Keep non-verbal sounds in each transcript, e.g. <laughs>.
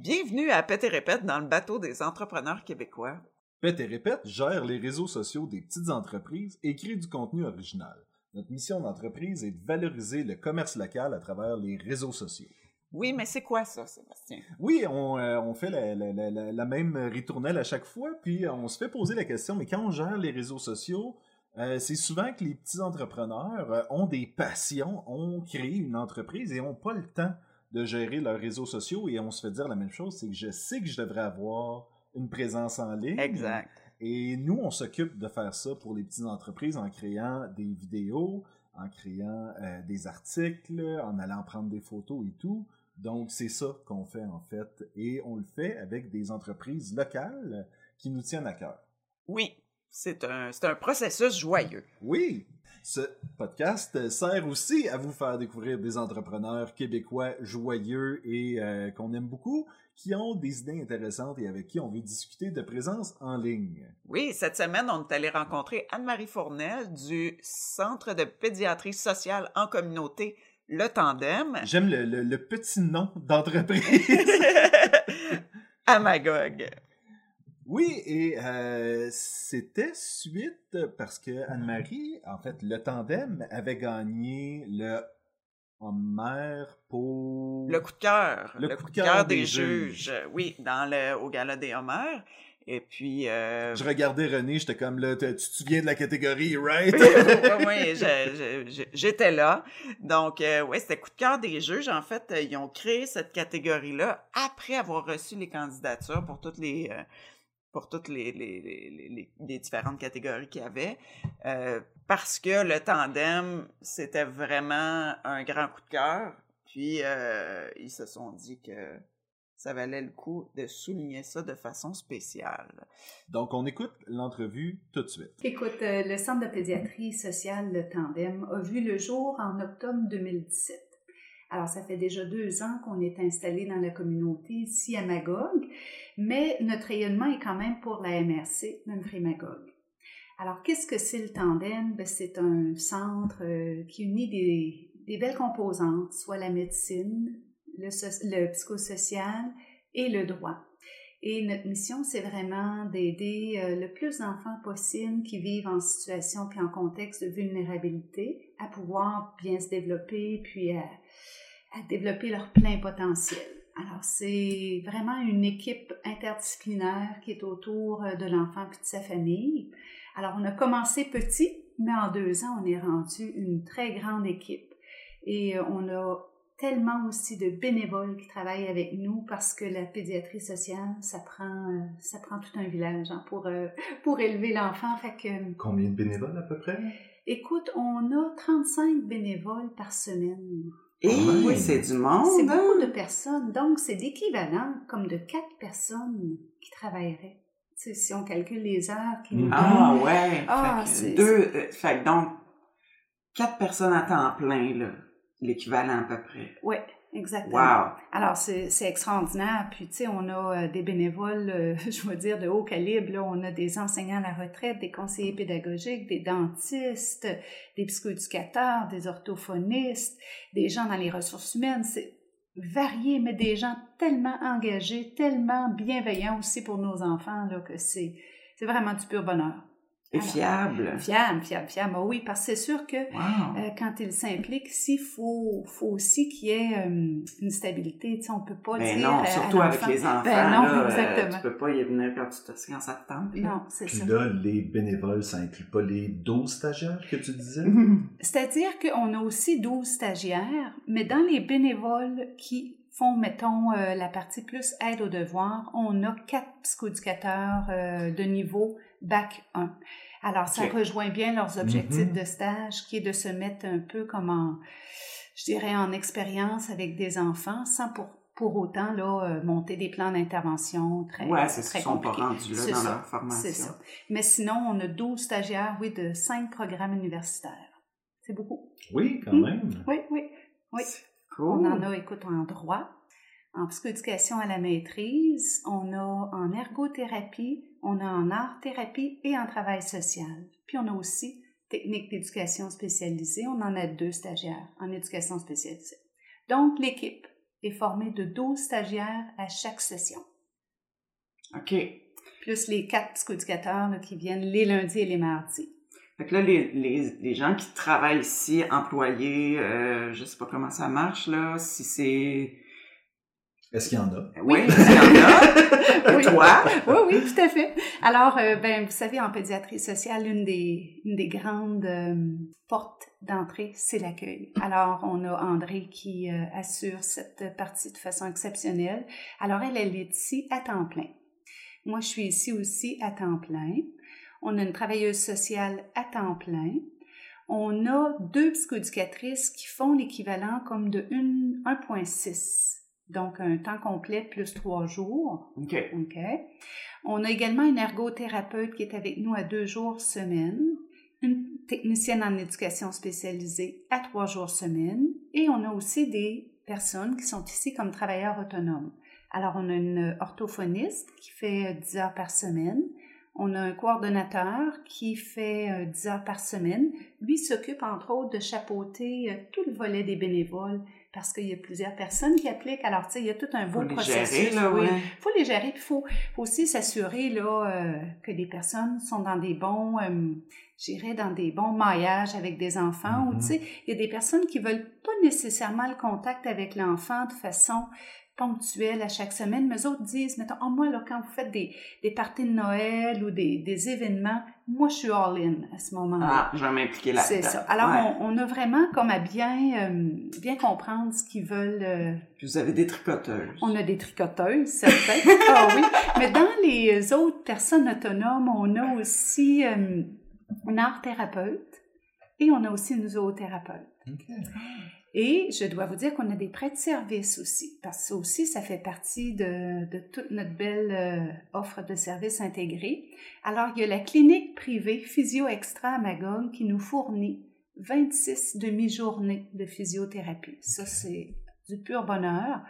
Bienvenue à Pète et Répète dans le bateau des entrepreneurs québécois. Pète et Répète gère les réseaux sociaux des petites entreprises et crée du contenu original. Notre mission d'entreprise est de valoriser le commerce local à travers les réseaux sociaux. Oui, mais c'est quoi ça, Sébastien? Oui, on, euh, on fait la, la- la- la- la même ritournelle à chaque fois, puis on se fait poser la question, mais quand on gère les réseaux sociaux, euh, c'est souvent que les petits entrepreneurs euh, ont des passions, ont créé une entreprise et n'ont pas le temps de gérer leurs réseaux sociaux et on se fait dire la même chose, c'est que je sais que je devrais avoir une présence en ligne. Exact. Et nous, on s'occupe de faire ça pour les petites entreprises en créant des vidéos, en créant euh, des articles, en allant prendre des photos et tout. Donc, c'est ça qu'on fait en fait. Et on le fait avec des entreprises locales qui nous tiennent à cœur. Oui, c'est un, c'est un processus joyeux. Oui, ce podcast sert aussi à vous faire découvrir des entrepreneurs québécois joyeux et euh, qu'on aime beaucoup, qui ont des idées intéressantes et avec qui on veut discuter de présence en ligne. Oui, cette semaine, on est allé rencontrer Anne-Marie Fournel du Centre de pédiatrie sociale en communauté, Le Tandem, J'aime le, le- le petit nom d'entreprise. <laughs> à Magog. Oui, et euh, c'était suite parce que Anne-Marie, en fait, le tandem avait gagné le Homer pour... Le coup de cœur. Le coup de cœur des juges. Oui, dans le, au gala des Homères. Et puis... euh, Je regardais René, j'étais comme là, tu te souviens de la catégorie, right? oui, <laughs> j'étais là. Donc, euh, ouais, c'était coup de cœur des juges. En fait, ils ont créé cette catégorie-là après avoir reçu les candidatures pour toutes les euh, pour toutes les, les, les, les- différentes catégories qu'il y avait. Euh, parce que le tandem, c'était vraiment un grand coup de cœur. Puis, euh, ils se sont dit que ça valait le coup de souligner ça de façon spéciale. Donc, on écoute l'entrevue tout de suite. Écoute, euh, le Centre de pédiatrie sociale, le Tandem, a vu le jour en octobre 2017. Alors, ça fait déjà deux ans qu'on est installé dans la communauté ici à Magog, mais notre rayonnement est quand même pour la MRC, Magog. Alors, qu'est-ce que c'est le Tandem? Ben, c'est un centre euh, qui unit des, des belles composantes, soit la médecine, le psychosocial et le droit. Et notre mission, c'est vraiment d'aider euh, le plus d'enfants possible qui vivent en situation puis en contexte de vulnérabilité à pouvoir bien se développer puis à, à développer leur plein potentiel. Alors, c'est vraiment une équipe interdisciplinaire qui est autour euh, de l'enfant puis de sa famille. Alors, on a commencé petit, mais en deux ans, on est rendu une très grande équipe. Et euh, on a tellement aussi de bénévoles qui travaillent avec nous parce que la pédiatrie sociale, ça prend, euh, ça prend tout un village hein, pour, euh, pour élever l'enfant. Fait que, Combien de bénévoles à peu près? écoute, on a 35 bénévoles par semaine. Et Oui. c'est du monde. C'est hein? beaucoup de personnes, donc c'est l'équivalent comme de quatre personnes qui travailleraient. Tu sais, si on calcule les heures qui nous Mhm. Ah donnent. ouais. Ah, fait que c'est- deux. euh, fait que donc quatre personnes à temps plein là, l'équivalent à peu près. Ouais, exactement. Wow. Alors, c'est extraordinaire. Puis, tu sais, on a euh, des bénévoles, euh, <laughs> je veux dire, de haut calibre. Là. On a des enseignants à la retraite, des conseillers pédagogiques, des dentistes, des psychoéducateurs, des orthophonistes, des gens dans les ressources humaines. C'est varié, mais des gens tellement engagés, tellement bienveillants aussi pour nos enfants, là, que c'est c'est vraiment du pur bonheur. Et Alors, fiable. Fiable, fiable, fiable. Ah oui, parce que c'est sûr que Wow. euh, quand il s'implique, ici, il faut, faut aussi qu'il y ait euh, une stabilité. Tu sais, on peut pas Ben dire non, à surtout avec les enfants. Ben non, là, euh, exactement. tu peux pas y venir quand tu te quand ça te tente. Non, c'est Puis ça. là, les bénévoles, ça inclut pas les 12 stagiaires que tu disais? <laughs> C'est-à-dire qu'on a aussi 12 stagiaires, mais dans les bénévoles qui font, mettons, euh, la partie plus aide aux devoirs, on a quatre psychoéducateurs euh, de niveau Bac 1. Alors, ça rejoint bien leurs objectifs Mhm. de stage, qui est de se mettre un peu comme en, je dirais, en expérience avec des enfants, sans pour, pour autant là, euh, monter des plans d'intervention très, ouais, c'est qu'ils sont pas rendus là dans ça, leur formation. C'est ça. Mais sinon, on a 12 stagiaires, oui, de 5 programmes universitaires. C'est beaucoup. Oui, quand Hmm? même. Oui, oui. Oui. C'est On Cool. en a, écoute, en droit, en psychoéducation à la maîtrise, on a en ergothérapie, on a en art-thérapie et en travail social. Puis on a aussi technique d'éducation spécialisée. On en a deux stagiaires en éducation spécialisée. Donc, l'équipe, est formé de 12 stagiaires à chaque session. OK. Plus les quatre psychoéducateurs là, qui viennent les lundis et les mardis. Fait que là, les, les, les gens qui travaillent ici, employés, euh, je sais pas comment ça marche, là, si c'est... Est-ce qu'il y en a? Oui, il y en a? <laughs> Oui. Toi? Oui, oui, tout à fait. Alors, euh, ben, vous savez, en pédiatrie sociale, une des, une des grandes euh, portes d'entrée, c'est l'accueil. Alors, on a André qui euh, assure cette partie de façon exceptionnelle. Alors, elle, elle est ici à temps plein. Moi, je suis ici aussi à temps plein. On a une travailleuse sociale à temps plein. On a deux psychoéducatrices qui font l'équivalent comme de une- 1,6. Donc, un temps complet plus trois jours. OK. OK. On a également une ergothérapeute qui est avec nous à deux jours semaine, une technicienne en éducation spécialisée à trois jours semaine, et on a aussi des personnes qui sont ici comme travailleurs autonomes. Alors, on a une orthophoniste qui fait euh, 10 heures par semaine. On a un coordonnateur qui fait euh, 10 heures par semaine. Lui s'occupe, entre autres, de chapeauter euh, tout le volet des bénévoles parce qu'il y a plusieurs personnes qui appliquent. Alors, tu sais, il y a tout un beau Faut les processus. gérer, là, oui. ouais. Il faut les gérer, puis il faut, faut aussi s'assurer là, euh, que les personnes sont dans des bons, euh, j'irais dans des bons maillages avec des enfants. Ou Mhm. tu sais, il y a des personnes qui veulent pas nécessairement le contact avec l'enfant de façon ponctuelle à chaque semaine, mais eux autres disent, mettons, oh, moi, là, quand vous faites des, des parties de Noël ou des, des événements, moi, je suis all-in à ce moment-là. Ah, je vais m'impliquer là-dedans. C'est ça. Alors, Ouais. on, on a vraiment comme à bien, euh, bien comprendre ce qu'ils veulent euh, Puis vous avez des tricoteuses. on a des tricoteuses, certains. <laughs> ah oui. Mais dans les autres personnes autonomes, on a aussi euh, une art thérapeute et on a aussi une zoothérapeute. OK. Et je dois vous dire qu'on a des prêts de service aussi, parce que ça aussi, ça fait partie de, de toute notre belle euh, offre de services intégrés. Alors, il y a la clinique privée Physio Extra à Magog qui nous fournit 26 demi-journées de physiothérapie. Ça, c'est du pur bonheur.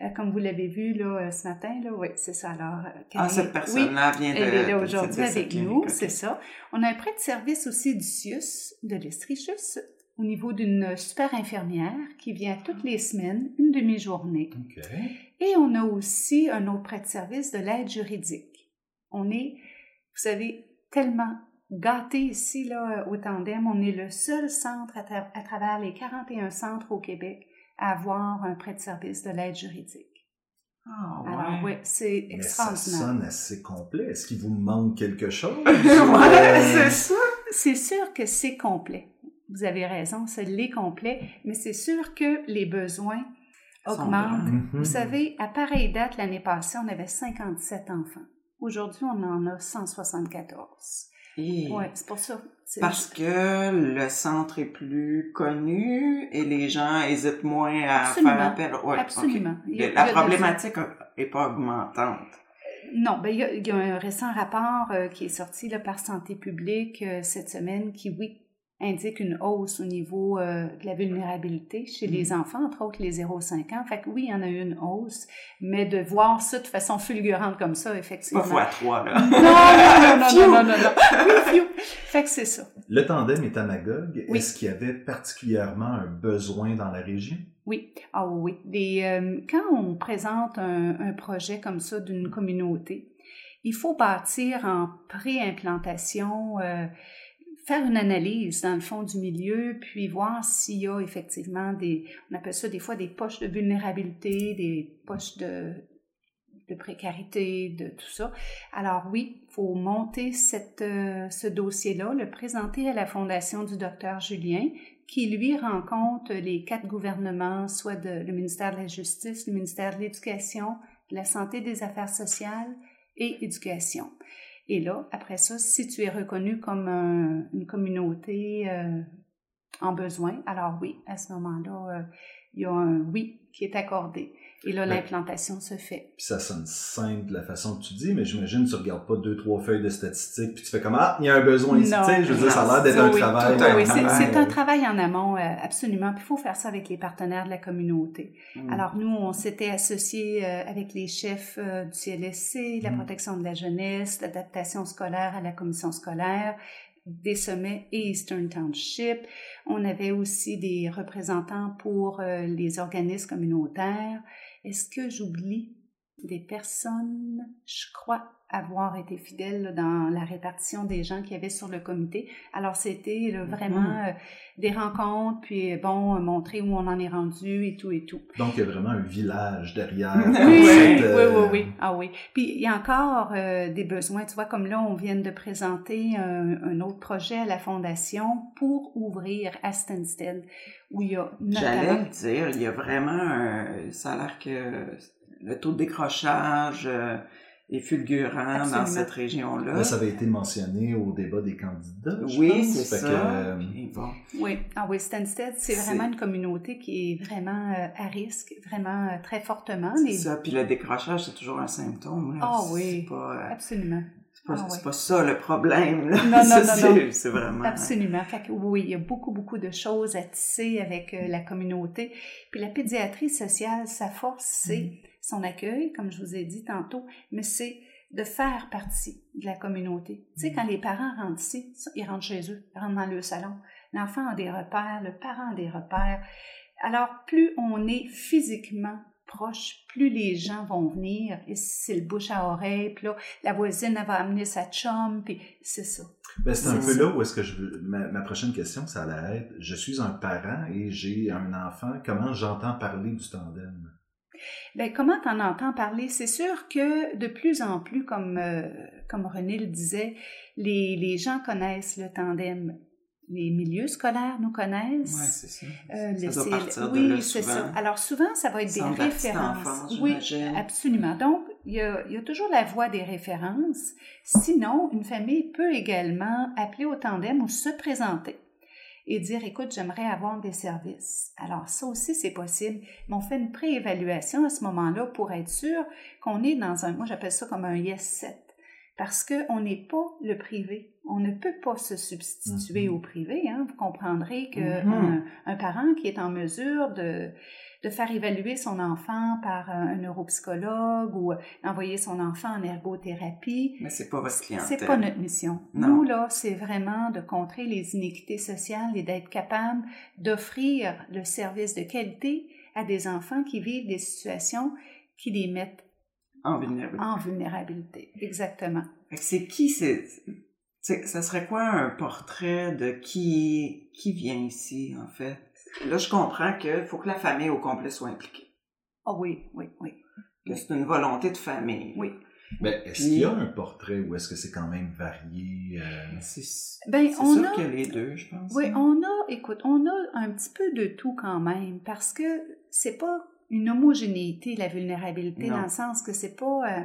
Euh, comme vous l'avez vu là, euh, ce matin, là, oui, c'est ça. Alors, Ah, cette oui, personne-là vient de... elle est là aujourd'hui avec nous, c'est ça. On a un prêt de service aussi du CIUS, de l'Estrichus, au niveau d'une super infirmière qui vient toutes les semaines, une demi-journée. Et on a aussi un autre prêt de service de l'aide juridique. On est, vous savez, tellement gâtés ici, là, au Tandem. On est le seul centre à, tra- à travers les 41 centres au Québec à avoir un prêt de service de l'aide juridique. Ah, Alors, oui, ouais. c'est Mais ça extraordinaire. sonne assez complet. Est-ce qu'il vous manque quelque chose? <laughs> ouais, Euh, c'est ça. C'est sûr que c'est complet. Vous avez raison, c'est les complet, mais c'est sûr que les besoins augmentent. Mhm. Vous savez, à pareille date, l'année passée, on avait 57 enfants. Aujourd'hui, on en a 174. Et- Oui, c'est pour ça. Parce que le centre est plus connu et les gens hésitent moins à Absolument. faire appel. Ouais, Absolument. La problématique n'est pas augmentante. Non, ben, il, y a, il y a un récent rapport euh, qui est sorti là, par Santé publique euh, cette semaine qui, oui, indique une hausse au niveau euh, de la vulnérabilité chez Mm. les enfants, entre autres les 0-5 ans. Fait que oui, il y en a eu une hausse, mais de voir ça de façon fulgurante comme ça, effectivement. pas fois trois, là. Non, non, non, non, non, non, non, non. Oui. Fait que c'est ça. Le tandem est à Magog. Oui. Est-ce qu'il y avait particulièrement un besoin dans la région? Oui, ah oui. Les, euh, quand on présente un, un projet comme ça d'une communauté, il faut bâtir en pré-implantation, euh, faire une analyse dans le fond du milieu, puis voir s'il y a effectivement des, on appelle ça des fois des poches de vulnérabilité, des poches de, de précarité, de tout ça. Alors oui, il faut monter euh, ce dossier-là, le présenter à la Fondation du docteur Julien, qui lui rencontre les quatre gouvernements, soit le ministère de la Justice, le ministère de l'Éducation, de la Santé des Affaires sociales et Éducation. Et là, après ça, si tu es reconnu comme un- une communauté euh, en besoin, alors oui, à ce moment-là, euh, il y a un oui qui est accordé. Et là, l'implantation se fait. Puis ça sonne simple la façon que tu dis, mais j'imagine que tu regardes pas deux, trois feuilles de statistiques, puis tu fais comme Ah, il y a un besoin ici. Non. Tu sais, je veux dire, ça a l'air d'être Oui, un oui, travail. tout Oui, c'est un travail en amont, euh, absolument. Puis il faut faire ça avec les partenaires de la communauté. Mm. Alors nous, on s'était associés euh, avec les chefs euh, du CLSC, la Mm. protection de la jeunesse, l'adaptation scolaire à la commission scolaire, des sommets et Eastern Township. On avait aussi des représentants pour les organismes communautaires. Est-ce que j'oublie des personnes? Je crois avoir été fidèle dans la répartition des gens qu'il y avait sur le comité. Alors, c'était Mm-hmm. vraiment euh, des rencontres, puis bon, euh, montrer où on en est rendu et tout et tout. Donc, il y a vraiment un village derrière. <laughs> Oui, cette, oui, euh, oui, oui. Ah oui. Puis il y a encore euh, des besoins. Tu vois, comme là, on vient de présenter un, un autre projet à la Fondation pour ouvrir à Stansted, où il y a J'allais notamment... le dire, il y a vraiment un... Ça a l'air que le taux de décrochage euh, est fulgurant Absolument. dans cette région-là. Là, ça avait été mentionné au débat des candidats. je Oui, c'est ça. que, euh, Puis bon, Oui, ah oui, Stansted, c'est vraiment une communauté qui est vraiment euh, à risque, vraiment très fortement. c'est Les- ça. Puis le décrochage, c'est toujours un symptôme. Ah oui. pas, Absolument. c'est pas, Ah pas ça le problème. Là. Non, non, <laughs> Ça, non, c'est- non. C'est vraiment... Absolument. Fait que oui, il y a beaucoup, beaucoup de choses à tisser avec euh, la communauté. Puis la pédiatrie sociale, sa force, c'est Mm. Son accueil, comme je vous ai dit tantôt, mais c'est de faire partie de la communauté. Tu sais, Mm. quand les parents rentrent ici, ils rentrent chez eux, ils rentrent dans le salon. L'enfant a des repères, le parent a des repères. Alors, plus on est physiquement proche, plus les gens vont venir, et c'est le bouche à oreille, puis là, la voisine, elle va amener sa chum, puis c'est ça. Ben, c'est un peu ça. là où est-ce que je veux. Ma, ma prochaine question, ça allait être je suis un parent et j'ai un enfant, comment j'entends parler du tandem? Ben, comment t'en entends parler? C'est sûr que de plus en plus, comme, euh, comme René le disait, les, les gens connaissent le tandem. Les milieux scolaires nous connaissent. c'est ça. Euh, ça le doit de oui, là souvent. ça. Alors souvent, ça va être des références. enfance, oui, absolument. Donc, il y, a, il y a toujours la voie des références. Sinon, une famille peut également appeler au tandem ou se présenter et dire, écoute, j'aimerais avoir des services. Alors, ça aussi, c'est possible. Mais on fait une préévaluation à ce moment-là pour être sûr qu'on est dans un, moi j'appelle ça comme un yes set. Parce qu'on n'est pas le privé. On ne peut pas se substituer Mhm. au privé. Hein. Vous comprendrez qu'un Mhm. un parent qui est en mesure de, de faire évaluer son enfant par un, neuropsychologue ou d'envoyer son enfant en ergothérapie, Mais c'est pas votre clientèle. c'est pas notre mission. Non. Nous, là, c'est vraiment de contrer les inéquités sociales et d'être capable d'offrir le service de qualité à des enfants qui vivent des situations qui les mettent En vulnérabilité. en vulnérabilité. Exactement. C'est qui, c'est, c'est- ça serait quoi un portrait de qui, qui vient ici, en fait? Là, je comprends qu'il faut que la famille au complet soit impliquée. Oh oui, oui, oui. Que c'est une volonté de famille. Oui. Ben, est-ce Puis- qu'il y a un portrait ou est-ce que c'est quand même varié euh, C'est, Ben, sûr a- qu'il y a les deux, je pense. Oui, hein. on a, écoute, on a un petit peu de tout quand même, parce que c'est pas une homogénéité, la vulnérabilité, Non. dans le sens que c'est pas... euh,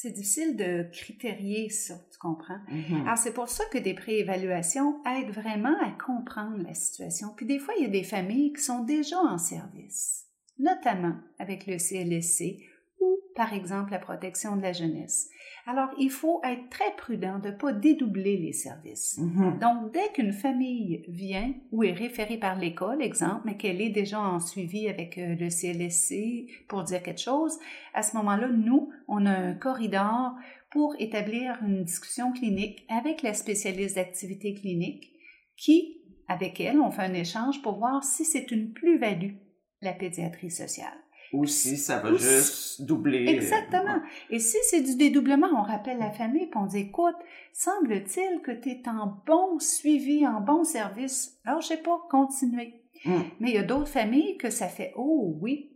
c'est difficile de critérier ça, tu comprends? Mhm. Alors, c'est pour ça que des préévaluations aident vraiment à comprendre la situation. Puis des fois, il y a des familles qui sont déjà en service, notamment avec le CLSC ou, par exemple, la protection de la jeunesse. Alors, il faut être très prudent de ne pas dédoubler les services. Mhm. Donc, dès qu'une famille vient ou est référée par l'école, exemple, mais qu'elle est déjà en suivi avec euh, le CLSC pour dire quelque chose, à ce moment-là, nous, on a un corridor pour établir une discussion clinique avec la spécialiste d'activité clinique qui, avec elle, on fait un échange pour voir si c'est une plus-value, la pédiatrie sociale. Ou si ça va Ou juste doubler. euh, Exactement. Et si c'est du dédoublement, on rappelle la famille et on dit, écoute, semble-t-il que tu es en bon suivi, en bon service. Alors, je sais pas, continuer. Mm. Mais il y a d'autres familles que ça fait, oh oui,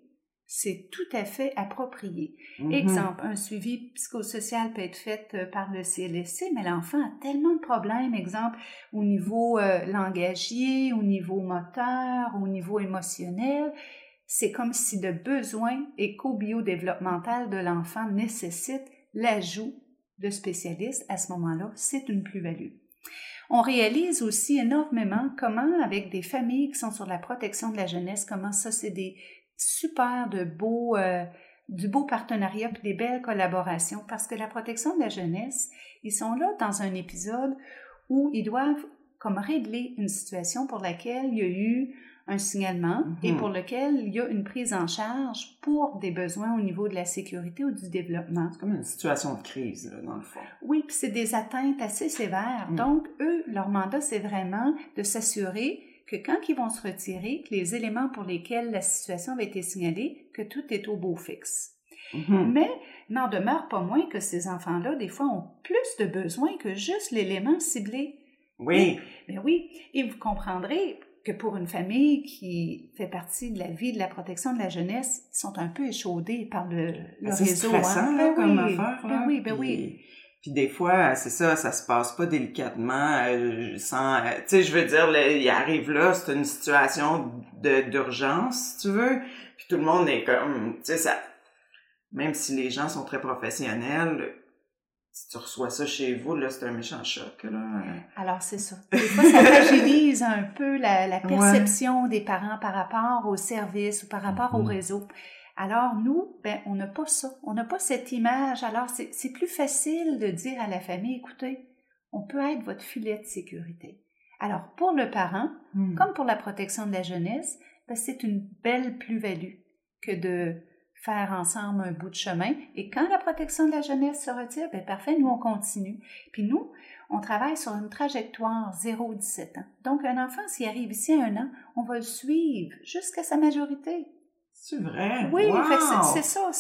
c'est tout à fait approprié. Mhm. Exemple, un suivi psychosocial peut être fait euh, par le CLSC, mais l'enfant a tellement de problèmes, exemple, au niveau euh, langagier, au niveau moteur, au niveau émotionnel. C'est comme si le besoin éco-biodéveloppemental de l'enfant nécessite l'ajout de spécialistes. À ce moment-là, c'est une plus-value. On réalise aussi énormément comment, avec des familles qui sont sur la protection de la jeunesse, comment ça, c'est des super de beaux, euh, du beau partenariat puis des belles collaborations parce que la protection de la jeunesse, ils sont là dans un épisode où ils doivent comme régler une situation pour laquelle il y a eu un signalement et Mhm. pour lequel il y a une prise en charge pour des besoins au niveau de la sécurité ou du développement. C'est comme une situation de crise, là, dans le fond. Oui, puis c'est des atteintes assez sévères. Mm. Donc, eux, leur mandat, c'est vraiment de s'assurer que quand ils vont se retirer, que les éléments pour lesquels la situation avait été signalée, que tout est au beau fixe. Mhm. Mais n'en demeure pas moins que ces enfants-là, des fois, ont plus de besoins que juste l'élément ciblé. Oui. Mais oui, et vous comprendrez que pour une famille qui fait partie de la vie de la protection de la jeunesse, ils sont un peu échaudés par le, le C'est réseau. stressant, hein. Ben comme oui, affaire. ben là. oui, ben Puis- oui. Puis des fois, c'est ça, ça se passe pas délicatement, euh, sans... euh, tu sais, je veux dire, là, il arrive là, c'est une situation d'urgence, si tu veux, puis tout le monde est comme... Tu sais, ça... Même si les gens sont très professionnels, si tu reçois ça chez vous, là, c'est un méchant choc, là. Alors, c'est ça. Des fois, ça fragilise un peu la, la Ouais. perception des parents par rapport au service ou par rapport au Mhm. réseau. Alors, nous, ben, on n'a pas ça. On n'a pas cette image. Alors, c'est plus facile de dire à la famille, écoutez, on peut être votre filet de sécurité. Alors, pour le parent, Hmm. comme pour la protection de la jeunesse, ben, c'est une belle plus-value que de faire ensemble un bout de chemin. Et quand la protection de la jeunesse se retire, ben parfait, nous, on continue. Puis nous, on travaille sur une trajectoire 0-17 ans. Donc, un enfant, s'il arrive ici à un an, on va le suivre jusqu'à sa majorité. C'est vrai? Oui, Wow! c'est- ça,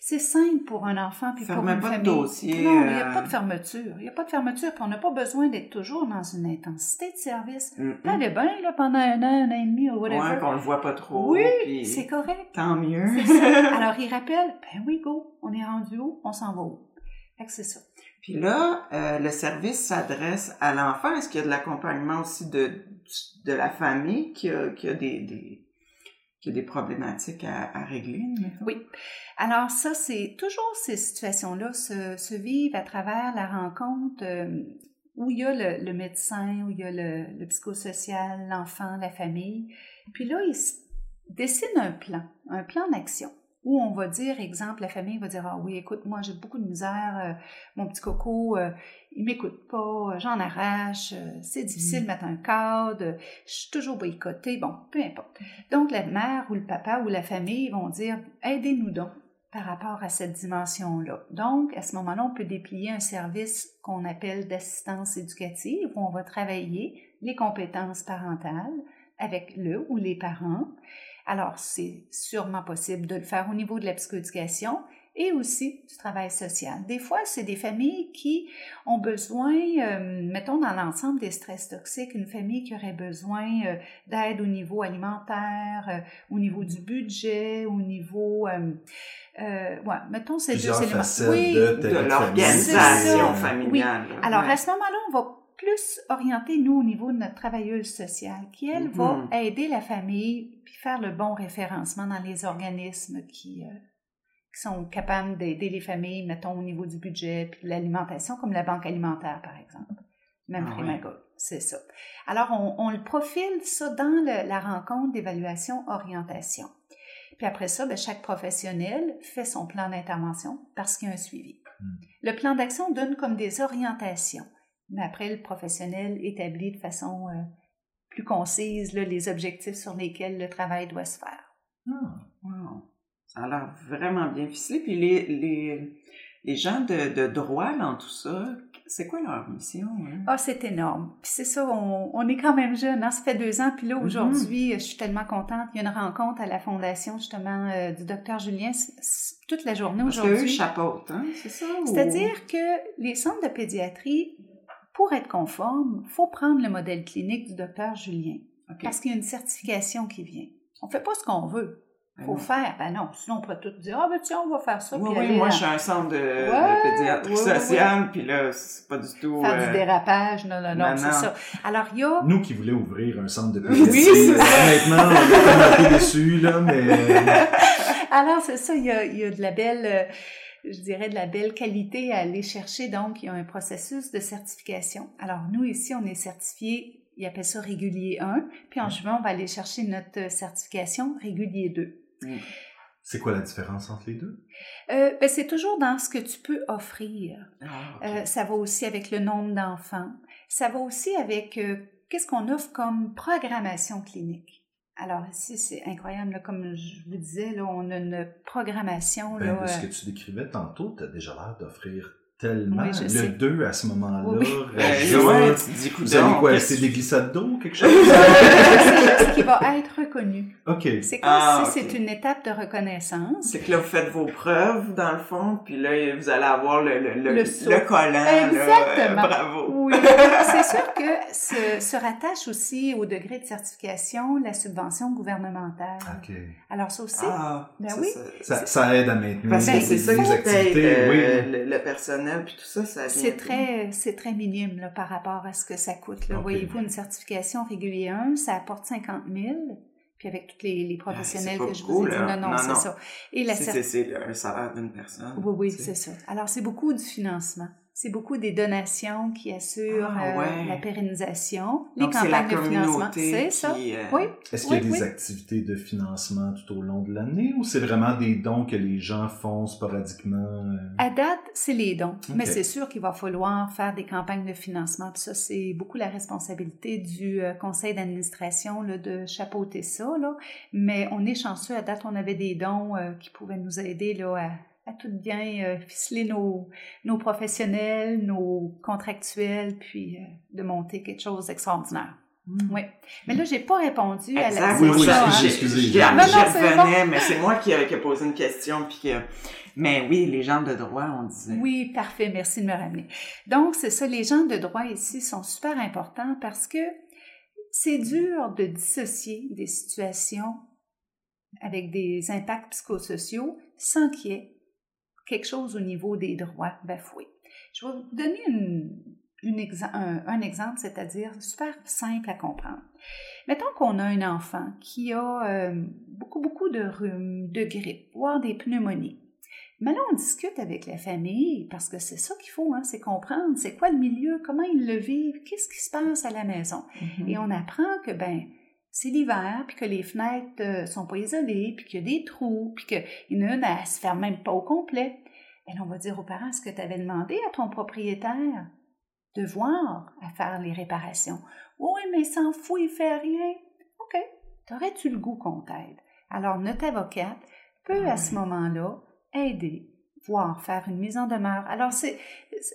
c'est simple pour un enfant puis pour une pas de famille. dossier, Non, il n'y a euh, pas de fermeture. Il n'y a pas de fermeture, puis on n'a pas besoin d'être toujours dans une intensité de service. Mhm. Allez bien, là, pendant un an, un an et demi ou whatever. Ouais, qu'on le voit pas trop, oui, puis c'est correct. tant mieux. Ça. <laughs> Alors, il rappelle, ben oui, go, on est rendu où? On s'en va où? Fait que c'est ça. Puis là, euh, le service s'adresse à l'enfant. Est-ce qu'il y a de l'accompagnement aussi de, de la famille qui a, qui a des, des, qui a des problématiques à, régler? Oui. Alors ça, c'est toujours ces situations-là se, vivent à travers la rencontre euh, où il y a le, médecin, où il y a le, le psychosocial, l'enfant, la famille. Puis là, il se dessine un plan, un plan d'action. Où on va dire, exemple, la famille va dire Ah oui, écoute, moi j'ai beaucoup de misère, euh, mon petit coco, euh, il m'écoute pas, euh, j'en arrache, euh, c'est difficile de mettre un cadre, je suis toujours boycottée, bon, peu importe. Donc la mère ou le papa ou la famille vont dire Aidez-nous donc par rapport à cette dimension-là. Donc, à ce moment-là, on peut déplier un service qu'on appelle d'assistance éducative où on va travailler les compétences parentales avec le ou les parents. Alors, c'est sûrement possible de le faire au niveau de la psychoéducation et aussi du travail social. Des fois, c'est des familles qui ont besoin, euh, mettons dans l'ensemble des stress toxiques, une famille qui aurait besoin euh, d'aide au niveau alimentaire, euh, au niveau du budget, au niveau... euh, euh, ouais, mettons ces Plusieurs deux éléments. Oui, de De l'organisation familiale. alors, Ouais. à ce moment-là, on va plus orienter, nous, au niveau de notre travailleuse sociale, qui, elle, va Mhm. aider la famille puis faire le bon référencement dans les organismes qui, euh, qui sont capables d'aider les familles, mettons, au niveau du budget puis de l'alimentation, comme la Banque alimentaire, par exemple. Même Ah Frémagogue, c'est ça. Alors, on, on le profile, ça, dans le- la rencontre d'évaluation-orientation. Puis après ça, ben, chaque professionnel fait son plan d'intervention parce qu'il y a un suivi. Hmm. Le plan d'action donne comme des orientations, mais après, le professionnel établit de façon euh, plus concise là, les objectifs sur lesquels le travail doit se faire. Ah. Wow. Ça a l'air vraiment bien ficelé. Puis les, les, les gens de, de droit dans tout ça, c'est quoi leur mission? hein? Ah, c'est énorme. Puis c'est ça, on, on est quand même jeune. Hein? Ça fait deux ans. Puis là, Mhm. aujourd'hui, je suis tellement contente. Il y a une rencontre à la fondation, justement, euh, du docteur Julien, c- c- toute la journée Parce qu'eux aujourd'hui. chapeautent, hein? C'est ça? ou- C'est-à-dire que les centres de pédiatrie, pour être conformes, il faut prendre le modèle clinique du docteur Julien. Parce qu'il y a une certification qui vient. On fait pas ce qu'on veut. Ben faut faire. Ben non, sinon on pourrait tout dire, ah ben tiens, on va faire ça. Oui, puis oui, moi, dans- je suis un centre de, pédiatrie sociale, puis là, c'est pas du tout... faire euh, du dérapage. Non, non, non, non, c'est ça. Alors, il y a... Nous qui voulons ouvrir un centre de Oui, pédiatrie, c'est euh, ça. honnêtement, on est un peu déçus, là, mais... euh, <laughs> Alors, c'est ça, il y a, il y a de la belle, euh, je dirais, de la belle qualité à aller chercher. Donc, il y a un processus de certification. Alors, nous, ici, on est certifié, ils appellent ça régulier 1, puis en juin, on va aller chercher notre certification régulier 2. C'est quoi la différence entre les deux? Euh, ben, c'est toujours dans ce que tu peux offrir. ah. Euh, ça va aussi avec le nombre d'enfants. Ça va aussi avec euh, qu'est-ce qu'on offre comme programmation clinique. Alors ici, c'est incroyable. là, comme je vous disais, là, on a une programmation. Ben, là, de ce euh, que tu décrivais tantôt, tu as déjà l'air d'offrir tellement. Oui, le sais. 2 à ce moment-là, Oui. <laughs> Tu te dis, Vous avez coudonc, quoi? C'est des glissades d'eau ou quelque <laughs> chose? c'est juste qui va être reconnu. OK. C'est comme Ah, si ok. c'est une étape de reconnaissance. C'est que là, vous faites vos preuves, dans le fond, puis là, vous allez avoir le, le, le, Le collant. là, Exactement. euh, bravo. Oui, c'est sûr que se, se rattache aussi au degré de certification la subvention gouvernementale. OK. Alors ça aussi, Ah, Ben ça, oui. ça- aide à maintenir Ben, ça les activités. oui. le, le personnel, puis tout ça, ça vient. c'est très, c'est très minime là, par rapport à ce que ça coûte. Voyez-vous, une certification régulier 1, ça apporte 50 000. Puis avec tous les, les professionnels que je vous ai dit, là. non, non, Non, c'est ça. Et la C'est- cer- C'est c'est un salaire d'une personne. Oui, oui, c'est ça. Alors, c'est beaucoup du financement. C'est beaucoup des donations qui assurent Ah, euh, la pérennisation, les Donc, c'est la campagnes de financement. C'est ça. qui, euh, Oui. Est-ce qu'il y a Oui, des oui. activités de financement tout au long de l'année ou c'est vraiment des dons que les gens font sporadiquement? euh? À date, c'est les dons. Mais c'est sûr qu'il va falloir faire des campagnes de financement. Puis ça, c'est beaucoup la responsabilité du euh, conseil d'administration là, de chapeauter ça. Là. Mais on est chanceux. À date, on avait des dons euh, qui pouvaient nous aider là, à, à tout bien euh, ficeler nos, nos professionnels, nos contractuels, puis euh, de monter quelque chose d'extraordinaire. Oui. Mais là, j'ai pas répondu à la Exact. Oui, oui, question, hein. excusez, J'y- excusez. c'est revenais, mais c'est moi qui, a- qui a posé une question. Puis que... Mais oui, les gens de droit, on disait. Oui, parfait. Merci de me ramener. Donc, c'est ça. Les gens de droit ici sont super importants parce que c'est dur de dissocier des situations avec des impacts psychosociaux sans qu'il y ait quelque chose au niveau des droits bafoués. Je vais vous donner une, une exa- un, un exemple, c'est-à-dire super simple à comprendre. Mettons qu'on a un enfant qui a euh, beaucoup, beaucoup de rhume, de grippe, voire des pneumonies. Mais là, on discute avec la famille, parce que c'est ça qu'il faut, hein, c'est comprendre c'est quoi le milieu, comment ils le vivent, qu'est-ce qui se passe à la maison. Mhm. Et on apprend que, ben, c'est l'hiver, puis que les fenêtres euh, sont pas isolées, puis qu'il y a des trous, puis qu'il y en a une, elle se ferme même pas au complet. Et là, on va dire aux parents, est-ce que tu avais demandé à ton propriétaire de voir à faire les réparations? Oui, mais il s'en fout, il fait rien. OK. T'aurais-tu le goût qu'on t'aide? Alors, notre avocate peut à ce moment-là aider, faire une mise en demeure. Alors, c'est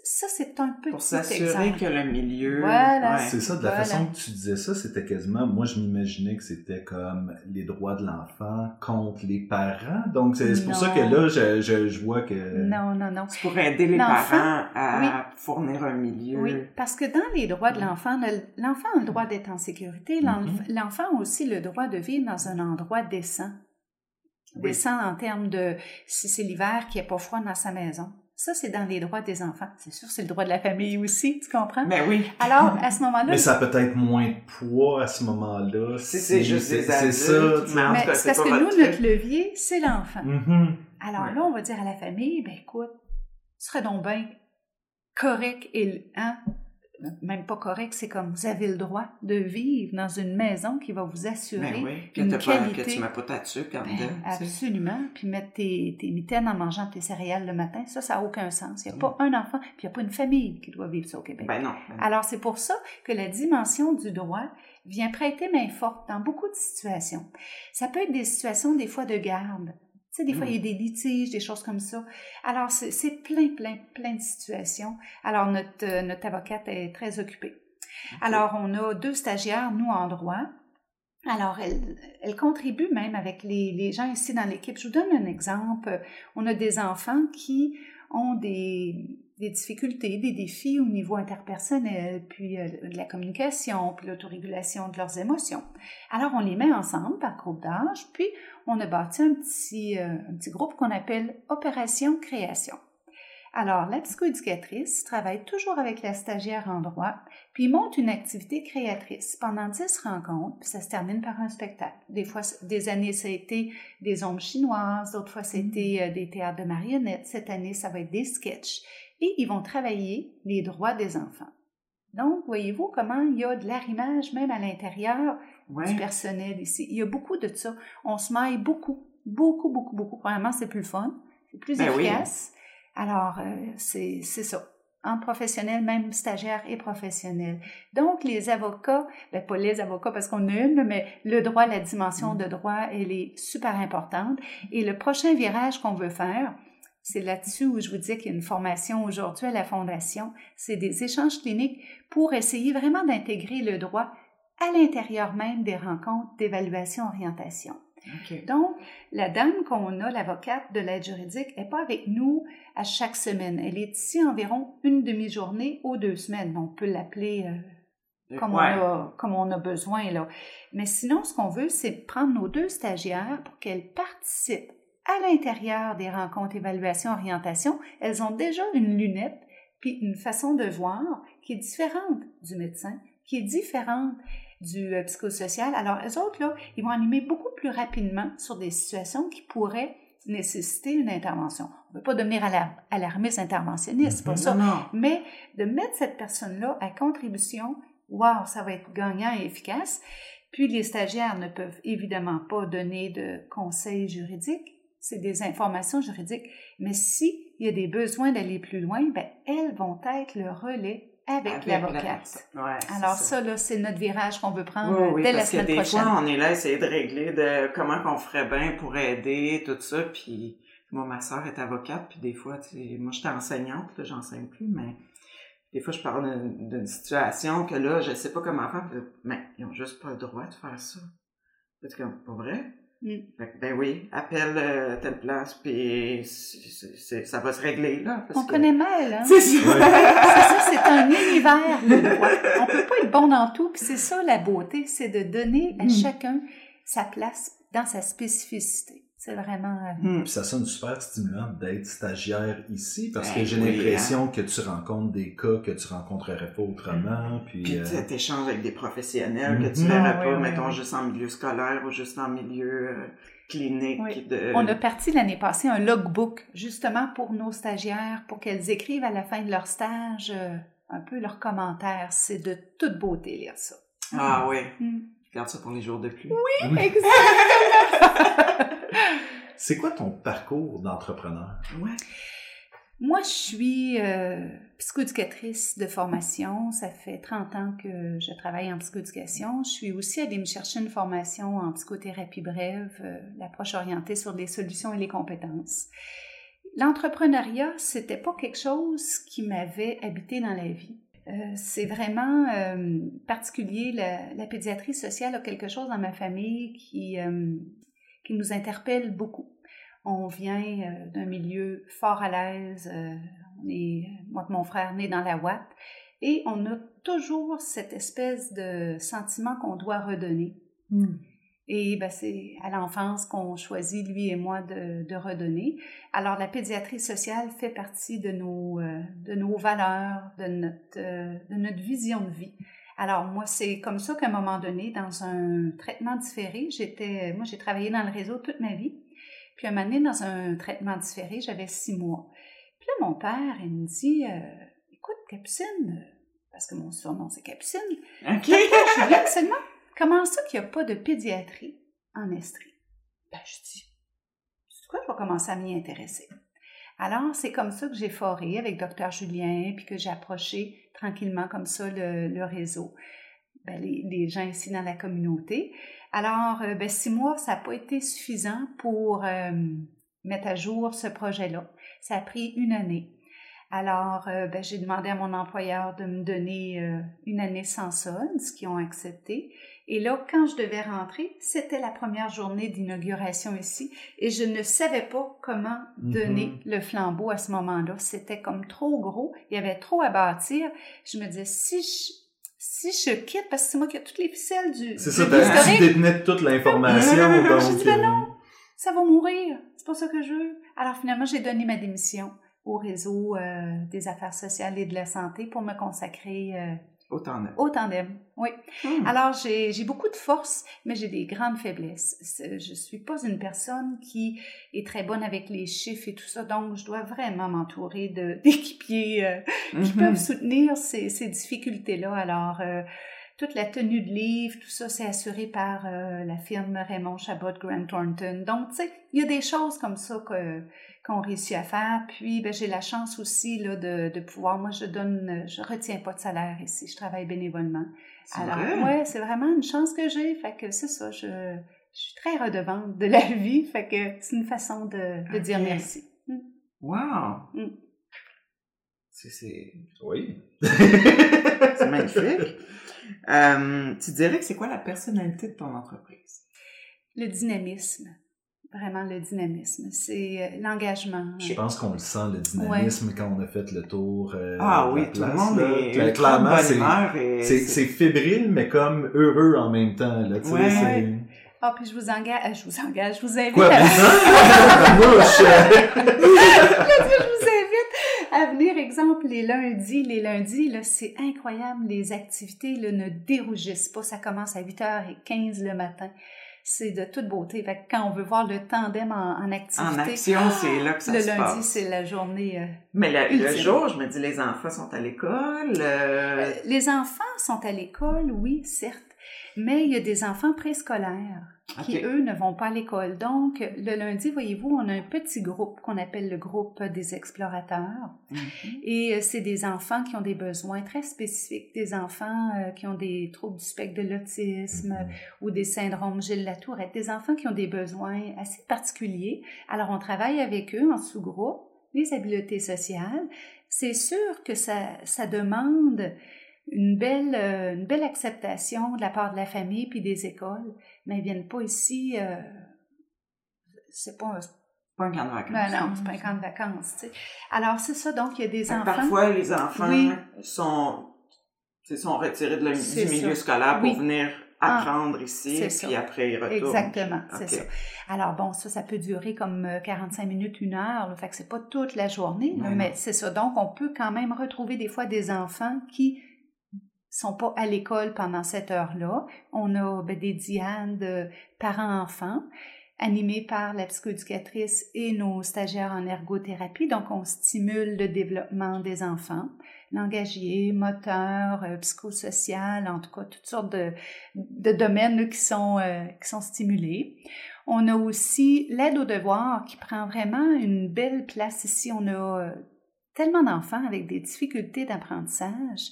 ça, c'est un petit Pour s'assurer que le milieu. Voilà. Ouais. C'est ça, de la Voilà. façon que tu disais ça, c'était quasiment, moi je m'imaginais que c'était comme les droits de l'enfant contre les parents. Donc c'est pour ça que là, je, je, je vois que... Non, non, non. C'est pour aider les L'enfant, parents à fournir un milieu. Oui, parce que dans les droits de l'enfant, le- l'enfant a le droit d'être en sécurité. L'enf- L'enfant a aussi le droit de vivre dans un endroit décent. Oui. Décent en termes de si c'est l'hiver, qu'il n'y ait pas froid dans sa maison. Ça, c'est dans les droits des enfants. C'est sûr, c'est le droit de la famille aussi, tu comprends? Mais oui. Alors, à ce moment-là, Mais ça a peut-être moins de poids à ce moment-là. Si c'est juste des c'est adultes, ça. mais en mais tout cas, c'est parce pas que nous, notre levier, c'est l'enfant. Mhm. Alors Ouais. là, on va dire à la famille, ben écoute, ce serait donc bien correct et hein, même pas correct, c'est comme vous avez le droit de vivre dans une maison qui va vous assurer Mais oui, que, une t'as pas, que qualité. tu mets pas ta tuque en Ben, dedans. tu sais. absolument. Puis mettre tes, tes mitaines en mangeant tes céréales le matin, ça, ça n'a aucun sens. Il n'y a pas un enfant, puis il n'y a pas une famille qui doit vivre ça au Québec. Ben non. ben non. Alors, c'est pour ça que la dimension du droit vient prêter main forte dans beaucoup de situations. Ça peut être des situations, des fois, de garde. Tu sais, des fois, Mm. il y a des litiges, des choses comme ça. Alors, c'est plein, plein, plein de situations. Alors, notre, euh, notre avocate est très occupée. Alors, on a deux stagiaires, nous, en droit. Alors, elle, elle contribue même avec les, les gens ici dans l'équipe. Je vous donne un exemple. On a des enfants qui ont des, des difficultés, des défis au niveau interpersonnel, puis euh, de la communication, puis l'autorégulation de leurs émotions. Alors, on les met ensemble par groupe d'âge, puis on a bâti un petit, euh, un petit groupe qu'on appelle Opération Création. Alors, la psychoéducatrice travaille toujours avec la stagiaire en droit, puis monte une activité créatrice pendant 10 rencontres, puis ça se termine par un spectacle. Des fois, des années, ça a été des ombres chinoises, d'autres fois, c'était euh, des théâtres de marionnettes. Cette année, ça va être des sketchs. Et ils vont travailler les droits des enfants. Donc, voyez-vous comment il y a de l'arrimage même à l'intérieur du personnel ici. Il y a beaucoup de ça. On se maille beaucoup, beaucoup, beaucoup, beaucoup. Premièrement, c'est plus le fun, c'est plus Ben oui. efficace. Alors, euh, c'est c'est ça. en professionnel, même stagiaire et professionnel. Donc, les avocats, ben pas les avocats parce qu'on a une, mais le droit, la dimension de droit, elle est super importante. Et le prochain virage qu'on veut faire, c'est là-dessus où je vous dis qu'il y a une formation aujourd'hui à la Fondation, c'est des échanges cliniques pour essayer vraiment d'intégrer le droit à l'intérieur même des rencontres d'évaluation-orientation. Donc, la dame qu'on a, l'avocate de l'aide juridique, n'est pas avec nous à chaque semaine. Elle est ici environ une demi-journée ou deux semaines. On peut l'appeler euh, comme, on a, comme on a besoin. Là. Mais sinon, ce qu'on veut, c'est prendre nos deux stagiaires pour qu'elles participent à l'intérieur des rencontres évaluation-orientation. Elles ont déjà une lunette puis une façon de voir qui est différente du médecin, qui est différente du euh, psychosocial. Alors, eux autres, là, ils vont animer beaucoup plus rapidement sur des situations qui pourraient nécessiter une intervention. On ne veut pas devenir alarmiste interventionniste, c'est pas ça. Mais de mettre cette personne-là à contribution, wow, ça va être gagnant et efficace. Puis les stagiaires ne peuvent évidemment pas donner de conseils juridiques, c'est des informations juridiques. Mais s'il y a des besoins d'aller plus loin, ben, elles vont être le relais avec, l'avocate. Alors ça, là, c'est notre virage qu'on veut prendre dès la semaine prochaine. Fois, on est là à essayer de régler de comment qu'on ferait bien pour aider, tout ça. Puis moi, ma soeur est avocate, puis des fois, tu sais, moi, j'étais enseignante, là, j'enseigne plus, mais des fois, je parle d'une situation que là, je sais pas comment faire, mais ils ont juste pas le droit de faire ça. C'est comme, pas vrai? Mm. ben oui, appelle euh, telle place, puis ça va se régler, là. On connaît mal, hein? C'est ça. c'est un univers, le droit. On peut pas être bon dans tout, puis c'est ça la beauté, c'est de donner à mm. chacun sa place dans sa spécificité. C'est vraiment. Puis ça sonne super stimulant d'être stagiaire ici parce que ben j'ai l'impression hein. que tu rencontres des cas que tu rencontrerais pas autrement. Puis, puis euh... tu échanges avec des professionnels que tu verrais ah, pas, mettons, juste en milieu scolaire ou juste en milieu euh, clinique. De... On a parti l'année passée un logbook justement pour nos stagiaires pour qu'elles écrivent à la fin de leur stage euh, un peu leurs commentaires. C'est de toute beauté lire ça. Ah oui. Hmm. Garde ça pour les jours de pluie. Oui, oui. exactement. <laughs> C'est quoi ton parcours d'entrepreneur? Moi, je suis euh, psychoéducatrice de formation. Ça fait 30 ans que je travaille en psychoéducation. Je suis aussi allée me chercher une formation en psychothérapie brève, euh, l'approche orientée sur les solutions et les compétences. L'entrepreneuriat, c'était pas quelque chose qui m'avait habité dans la vie. Euh, c'est vraiment euh, particulier. La, la, pédiatrie sociale a quelque chose dans ma famille qui, qui nous interpelle beaucoup. On vient d'un milieu fort à l'aise. on est, moi et mon frère, né dans la Watt. Et on a toujours cette espèce de sentiment qu'on doit redonner. Hmm. Et ben, c'est à l'enfance qu'on choisit, lui et moi, de, de, redonner. Alors, la pédiatrie sociale fait partie de nos, euh, de nos valeurs, de notre, euh, de notre vision de vie. Alors, moi, c'est comme ça qu'à un moment donné, dans un traitement différé, j'étais, moi, j'ai travaillé dans le réseau toute ma vie. Puis, un moment donné, dans un traitement différé, j'avais six mois. Puis là, mon père, il me dit, euh, écoute, Capucine, parce que mon surnom, c'est Capucine. OK. Je voulais absolument Comment ça qu'il n'y a pas de pédiatrie en Estrie? Ben, je dis, c'est quoi, je vais commencer à m'y intéresser. Alors, c'est comme ça que j'ai foré avec Dr. Julien, puis que j'ai approché tranquillement comme ça le, réseau, ben, les, gens ici dans la communauté. Alors, euh, ben, six mois, ça n'a pas été suffisant pour euh, mettre à jour ce projet-là. Ça a pris une année. Alors, euh, ben, j'ai demandé à mon employeur de me donner une année sans solde, ce qu'ils ont accepté. Et là, quand je devais rentrer, c'était la première journée d'inauguration ici et je ne savais pas comment donner mhm. le flambeau à ce moment-là. C'était comme trop gros, il y avait trop à bâtir. Je me disais, si je, si je quitte, parce que c'est moi qui ai toutes les ficelles du. C'est ça, tu détenais toute l'information. <laughs> J'ai dit, ben non, ça va mourir, c'est pas ça que je veux. Alors finalement, j'ai donné ma démission au réseau euh, des affaires sociales et de la santé pour me consacrer euh, au tandem. Au tandem, oui. Hmm. Alors, j'ai beaucoup de force, mais j'ai des grandes faiblesses. Je suis pas une personne qui est très bonne avec les chiffres et tout ça, donc je dois vraiment m'entourer <laughs> d'équipiers euh, qui mm-hmm. peuvent soutenir ces, ces difficultés-là. Alors, euh, toute la tenue de livre, tout ça, c'est assuré par euh, la firme Raymond Chabot Grant Thornton. Donc, tu sais, il y a des choses comme ça que qu'on réussit à faire. Puis, ben, j'ai la chance aussi là, de, de pouvoir, moi, je donne, je retiens pas de salaire ici, je travaille bénévolement. Alors, ouais, c'est vraiment une chance que j'ai. Fait que c'est ça, je, je suis très redevante de la vie. Fait que c'est une façon de, de dire merci. Mm. Wow! Mm. C'est Oui. c'est magnifique. <laughs> Euh, tu dirais que c'est quoi la personnalité de ton entreprise? Le dynamisme. Vraiment le dynamisme. C'est euh, l'engagement. Je pense qu'on le sent, le dynamisme, quand on a fait le tour. euh, Ah de oui, la tout le monde là. est Clairement, c'est- humeur et c'est c'est- c'est fébrile, mais comme heureux en même temps. Là, Ouais. c'est- Ah, puis je vous engage, je vous engage, je vous invite Quoi, à... bizarre? <laughs> Mouche! <laughs> je vous invite à venir, exemple, les lundis. Les lundis, là, c'est incroyable. Les activités, là, ne dérougissent pas. Ça commence à 8h15 le matin. C'est de toute beauté. Fait que quand on veut voir le tandem en, en activité... En action, c'est là que ça le se lundi, passe. c'est la journée... euh, Mais le, jour, je me dis, les enfants sont à l'école. euh, Euh, Les enfants sont à l'école, oui, certes, mais il y a des enfants préscolaires qui, eux, ne vont pas à l'école. Donc, le lundi, voyez-vous, on a un petit groupe qu'on appelle le groupe des explorateurs. Mhm. Et euh, c'est des enfants qui ont des besoins très spécifiques, des enfants euh, qui ont des troubles du spectre de l'autisme ou des syndromes Gilles Latourette, des enfants qui ont des besoins assez particuliers. Alors, on travaille avec eux en sous-groupe, les habiletés sociales. C'est sûr que ça, ça demande une belle, euh, une belle acceptation de la part de la famille puis des écoles, mais ils viennent pas ici. euh, c'est pas un Pas un camp de vacances. ben non, c'est pas un camp de vacances. Alors, c'est ça, donc il y a des enfants. Parfois, les enfants Oui. sont, sont retirés de la- du milieu ça. scolaire pour Oui. venir Ah, apprendre ici, c'est puis ça. après ils retournent. Exactement, c'est ça. Alors bon, ça, ça peut durer comme euh, 45 minutes, une heure, là, fait que c'est pas toute la journée, là, mais c'est ça. Donc, on peut quand même retrouver des fois des enfants qui sont pas à l'école pendant cette heure-là. On a ben, des dianes de parents-enfants animés par la psychoéducatrice et nos stagiaires en ergothérapie. Donc, on stimule le développement des enfants, langagier, moteur, euh, psychosocial, en tout cas, toutes sortes de, domaines qui, sont, euh, qui sont stimulés. On a aussi l'aide aux devoirs qui prend vraiment une belle place ici. On a euh, tellement d'enfants avec des difficultés d'apprentissage,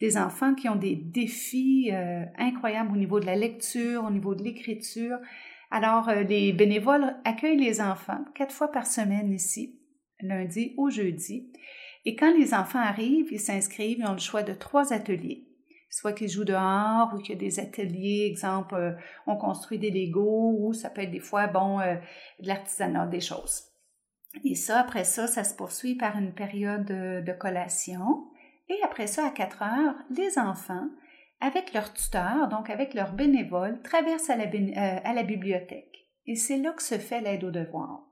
des enfants qui ont des défis euh, incroyables au niveau de la lecture, au niveau de l'écriture. Alors, euh, les bénévoles accueillent les enfants quatre fois par semaine ici, lundi au jeudi. Et quand les enfants arrivent, ils s'inscrivent, ils ont le choix de trois ateliers. Soit qu'ils jouent dehors ou qu'il y a des ateliers, exemple, euh, on construit des Legos ou ça peut être des fois, bon, euh, de l'artisanat, des choses. Et ça, après ça, ça se poursuit par une période de, de collation. Et après ça, à 4 heures, les enfants, avec leur tuteur, donc avec leur bénévole, traversent à la, bé- euh, à la bibliothèque. Et c'est là que se fait l'aide aux devoirs.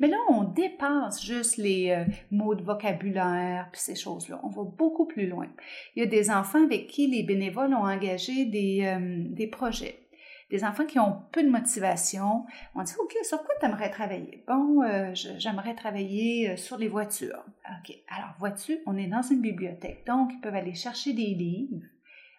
Mais là, on dépasse juste les euh, mots de vocabulaire puis ces choses-là. On va beaucoup plus loin. Il y a des enfants avec qui les bénévoles ont engagé des, euh, des projets. Des enfants qui ont peu de motivation. On dit, OK, sur quoi tu aimerais travailler? Bon, euh, j'aimerais travailler euh, sur les voitures. OK, alors voiture, on est dans une bibliothèque. Donc, ils peuvent aller chercher des livres.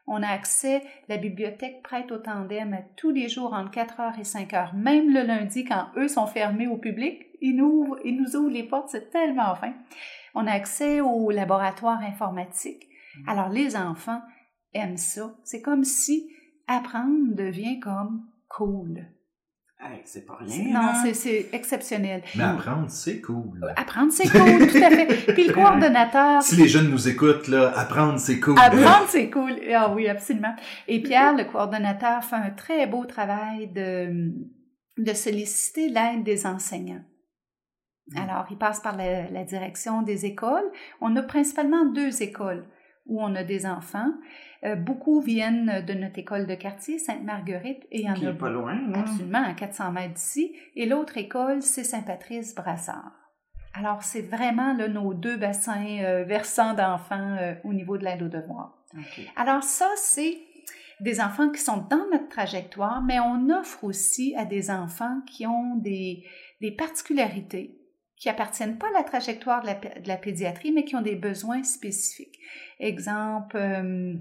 On a accès, la bibliothèque prête au tandem à tous les jours entre 4h et 5h, même le lundi quand eux sont fermés au public. Ils nous, ouvrent- ils nous ouvrent les portes, c'est tellement fin. On a accès au laboratoire informatique. Alors les enfants aiment ça. C'est comme si apprendre devient comme cool. Hey, c'est pas rien. Non, là. c'est- c'est exceptionnel. Mais apprendre, c'est cool. Apprendre, c'est cool, tout à fait. Puis le coordonnateur, Si les jeunes nous écoutent, là, apprendre, c'est cool. Apprendre, c'est cool. Ah oui, absolument. Et Pierre, le coordonnateur, fait un très beau travail de, de solliciter l'aide des enseignants. Alors, il passe par la, la direction des écoles. On a principalement deux écoles où on a des enfants. Euh, beaucoup viennent de notre école de quartier, Sainte-Marguerite, et il y en Qui a pas loin. là. Absolument, à 400 mètres d'ici. Et l'autre école, c'est Saint-Patrice-Brassard. Alors, c'est vraiment là, nos deux bassins euh, versants d'enfants euh, au niveau de l'aide aux devoirs. Alors, ça, c'est des enfants qui sont dans notre trajectoire, mais on offre aussi à des enfants qui ont des, des particularités qui appartiennent pas à la trajectoire de la, de la pédiatrie, mais qui ont des besoins spécifiques. Exemple, euh,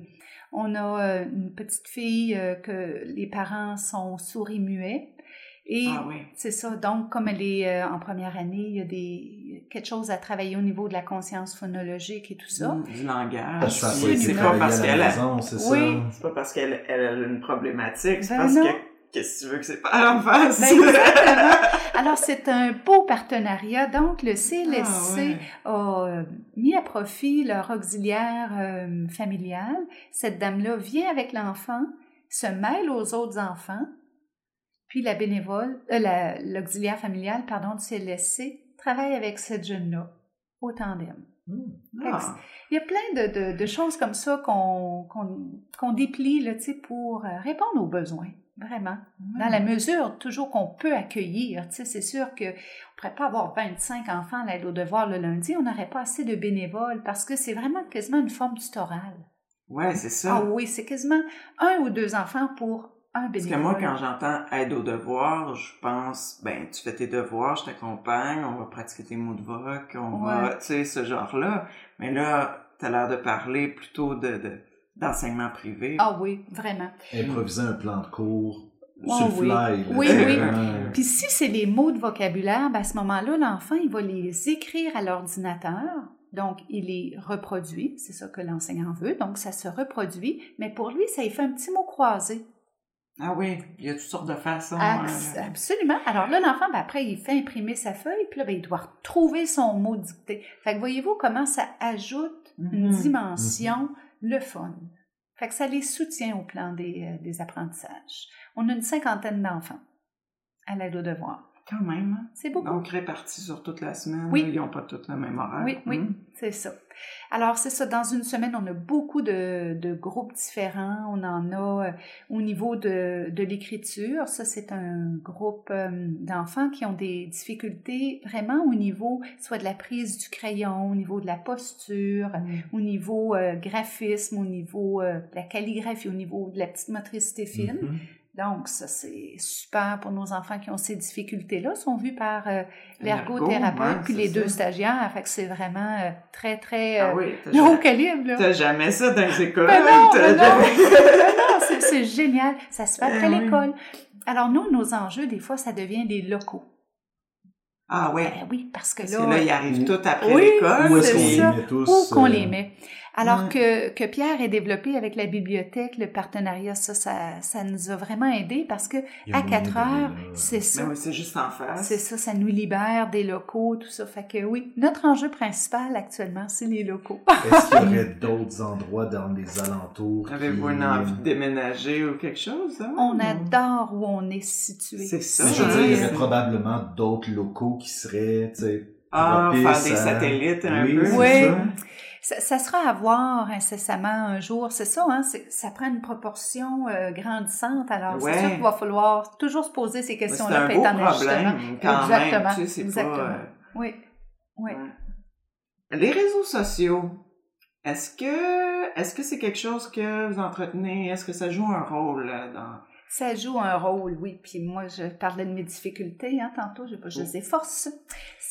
on a euh, une petite fille euh, que les parents sont souris muets. Et Ah oui. c'est ça. Donc, comme elle est euh, en première année, il y a des, quelque chose à travailler au niveau de la conscience phonologique et tout ça. Mm, Du langage. Pas C'est pas parce qu'elle a... Oui. ça. C'est pas parce qu'elle elle a une problématique, c'est Ben parce non. que qu'est-ce que tu veux que ses parents fassent? Ben, exactement. <laughs> Alors, c'est un beau partenariat. Donc, le CLSC Ah, ouais. a euh, mis à profit leur auxiliaire euh, familial. Cette dame-là vient avec l'enfant, se mêle aux autres enfants, puis la bénévole, euh, la- l'auxiliaire familial, pardon, du CLSC travaille avec cette jeune-là au tandem. Ah. Il y a plein de, de- de choses comme ça qu'on qu'on qu'on déplie là, pour répondre aux besoins, vraiment. Dans la mesure toujours qu'on peut accueillir. Tu sais, c'est sûr qu'on ne pourrait pas avoir 25 enfants à l'aide aux devoirs le lundi, on n'aurait pas assez de bénévoles parce que c'est vraiment quasiment une forme tutorale. Ouais, c'est ça. Ah oui, c'est quasiment un ou deux enfants pour un Parce bénévole. que moi, quand j'entends aide aux devoirs, je pense, ben, tu fais tes devoirs, je t'accompagne, on va pratiquer tes mots de voc, on va, tu sais, ce genre-là. Mais là, t'as l'air de parler plutôt de, de- d'enseignement privé. Ah oui, vraiment. Improviser un plan de cours Oh, sur le oui. fly. là, Oui, oui. vraiment- Puis si c'est les mots de vocabulaire, ben à ce moment-là, l'enfant, il va les écrire à l'ordinateur. Donc, il les reproduit. C'est ça que l'enseignant veut. Donc, ça se reproduit. Mais pour lui, ça lui fait un petit mot croisé. Ah oui, il y a toutes sortes de façons. Abs- hein. absolument. Alors là, l'enfant, ben après, il fait imprimer sa feuille. Puis là, ben, il doit retrouver son mot dicté. Fait que voyez-vous comment ça ajoute une Mhm. dimension, le fun. Fait que ça les soutient au plan des, euh, des apprentissages. On a une cinquantaine d'enfants à l'aide aux devoirs. Quand même. hein. C'est beaucoup. Donc, répartis sur toute la semaine. Oui. Ils n'ont pas tous le même horaire. Oui, oui, Hmm. c'est ça. Alors, c'est ça. Dans une semaine, on a beaucoup de, de groupes différents. On en a euh, au niveau de, de l'écriture. Ça, c'est un groupe euh, d'enfants qui ont des difficultés vraiment au niveau soit de la prise du crayon, au niveau de la posture, au niveau euh, graphisme, au niveau de la calligraphie, au niveau de la petite motricité fine. Mhm. Donc, ça, c'est super pour nos enfants qui ont ces difficultés-là. sont vus par euh, L'ergo, l'ergothérapeute ouais, puis les deux ça. stagiaires. Fait que c'est vraiment euh, très, très Ah euh, oui, jamais, calibre. T'as jamais ça dans les écoles. Ben non, ben non, <laughs> Ben non, c'est- c'est génial. Ça se fait après Eh oui. l'école. Alors, nous, nos enjeux, des fois, ça devient des locaux. Ah ouais. Ben oui, parce que Parce là, que là, ils arrivent Ou- tous après Oui, l'école. Où est-ce qu'on les met tous? où qu'on euh, les met. Alors que, que Pierre est développé avec la bibliothèque, le partenariat, ça, ça, ça nous a vraiment aidé parce que a à moyen 4 d'aller heures, c'est ça. Ben oui, c'est juste en face. C'est ça, ça nous libère des locaux, tout ça. Fait que oui, notre enjeu principal actuellement, c'est les locaux. <laughs> Est-ce qu'il y aurait d'autres endroits dans les alentours? Avez-vous qui- une envie de déménager ou quelque chose? hein? On adore où on est situé. C'est ça. Mais je veux dire, il y aurait probablement d'autres locaux qui seraient, tu sais, Ah, faire des à- satellites un Oui, peu. c'est Oui. Ça. Sera à voir incessamment un jour. C'est ça, hein? Ça prend une proportion euh, grandissante. Alors, Ouais. c'est sûr qu'il va falloir toujours se poser ces Mais C'est questions-là. un beau problème quand Exactement, même. Tu sais, exactement. pas... euh, Oui, oui. Les réseaux sociaux, est-ce que est-ce que c'est quelque chose que vous entretenez? Est-ce que ça joue un rôle euh, dans... Ça joue un rôle, oui. Puis moi, je parlais de mes difficultés, hein, tantôt. Je, je les efforce.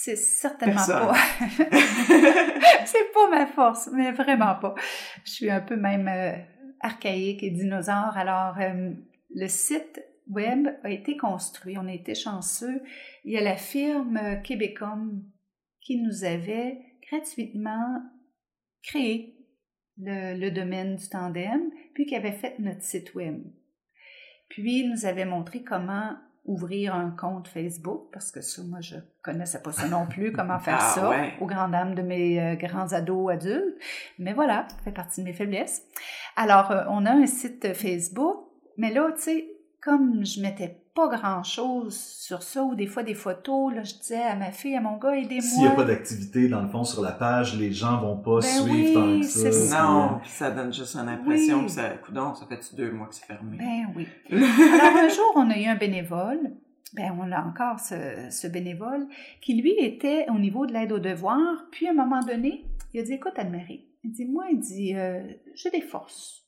C'est certainement Personne. pas. <laughs> c'est pas ma force, mais vraiment pas. Je suis un peu même euh, archaïque et dinosaure. Alors, euh, le site web a été construit. On a été chanceux. Il y a la firme Québecom qui nous avait gratuitement créé le, le domaine du tandem, puis qui avait fait notre site web. Puis, il nous avait montré comment ouvrir un compte Facebook, parce que ça, moi, je connaissais pas ça non plus, comment faire Ah, ça, ouais. aux grandes dames de mes euh, grands ados adultes. Mais voilà, ça fait partie de mes faiblesses. Alors, euh, on a un site Facebook, mais là, tu sais, comme je mettais pas grand-chose sur ça, ou des fois des photos, là, je disais à ma fille, à mon gars, aidez-moi. S'il n'y a pas d'activité, dans le fond, sur la page, les gens vont pas Ben suivre oui, tant que c'est ça. ça. Non, puis ça donne juste une impression Oui. que ça... Coudon, ça fait deux mois que c'est fermé? Ben oui. <laughs> Alors un jour, on a eu un bénévole, ben on a encore ce, ce bénévole, qui lui était au niveau de l'aide aux devoirs, puis à un moment donné, il a dit, écoute Anne-Marie, il dit, moi, il dit, euh, j'ai des forces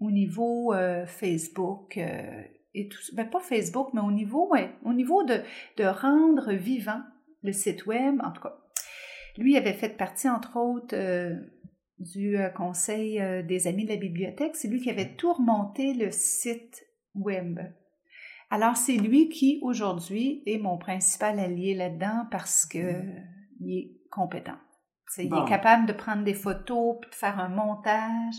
au niveau euh, Facebook euh, et tout ça. Ben pas Facebook, mais au niveau, ouais, au niveau de, de rendre vivant le site web, en tout cas. Lui avait fait partie, entre autres, euh, du euh, conseil euh, des amis de la bibliothèque. C'est lui qui avait tout remonté le site web. Alors, c'est lui qui, aujourd'hui, est mon principal allié là-dedans parce que il est compétent. Il est capable de prendre des photos, puis de faire un montage,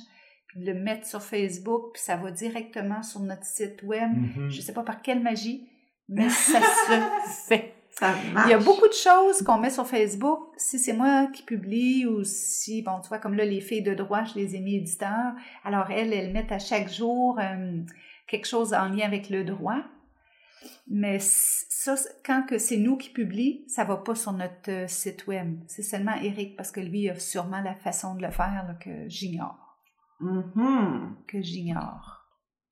puis le mettre sur Facebook, puis ça va directement sur notre site web. Mhm. Je ne sais pas par quelle magie, mais <laughs> ça se fait. Ça marche. Il y a beaucoup de choses qu'on met sur Facebook. Si c'est moi qui publie ou si, bon, tu vois, comme là, les filles de droit, je les ai mis éditeurs. Alors, elles, elles mettent à chaque jour euh, quelque chose en lien avec le droit. Mais ça, quand que c'est nous qui publie, ça va pas sur notre euh, site web. C'est seulement Eric, parce que lui a sûrement la façon de le faire là, que j'ignore. Mhm. Que j'ignore.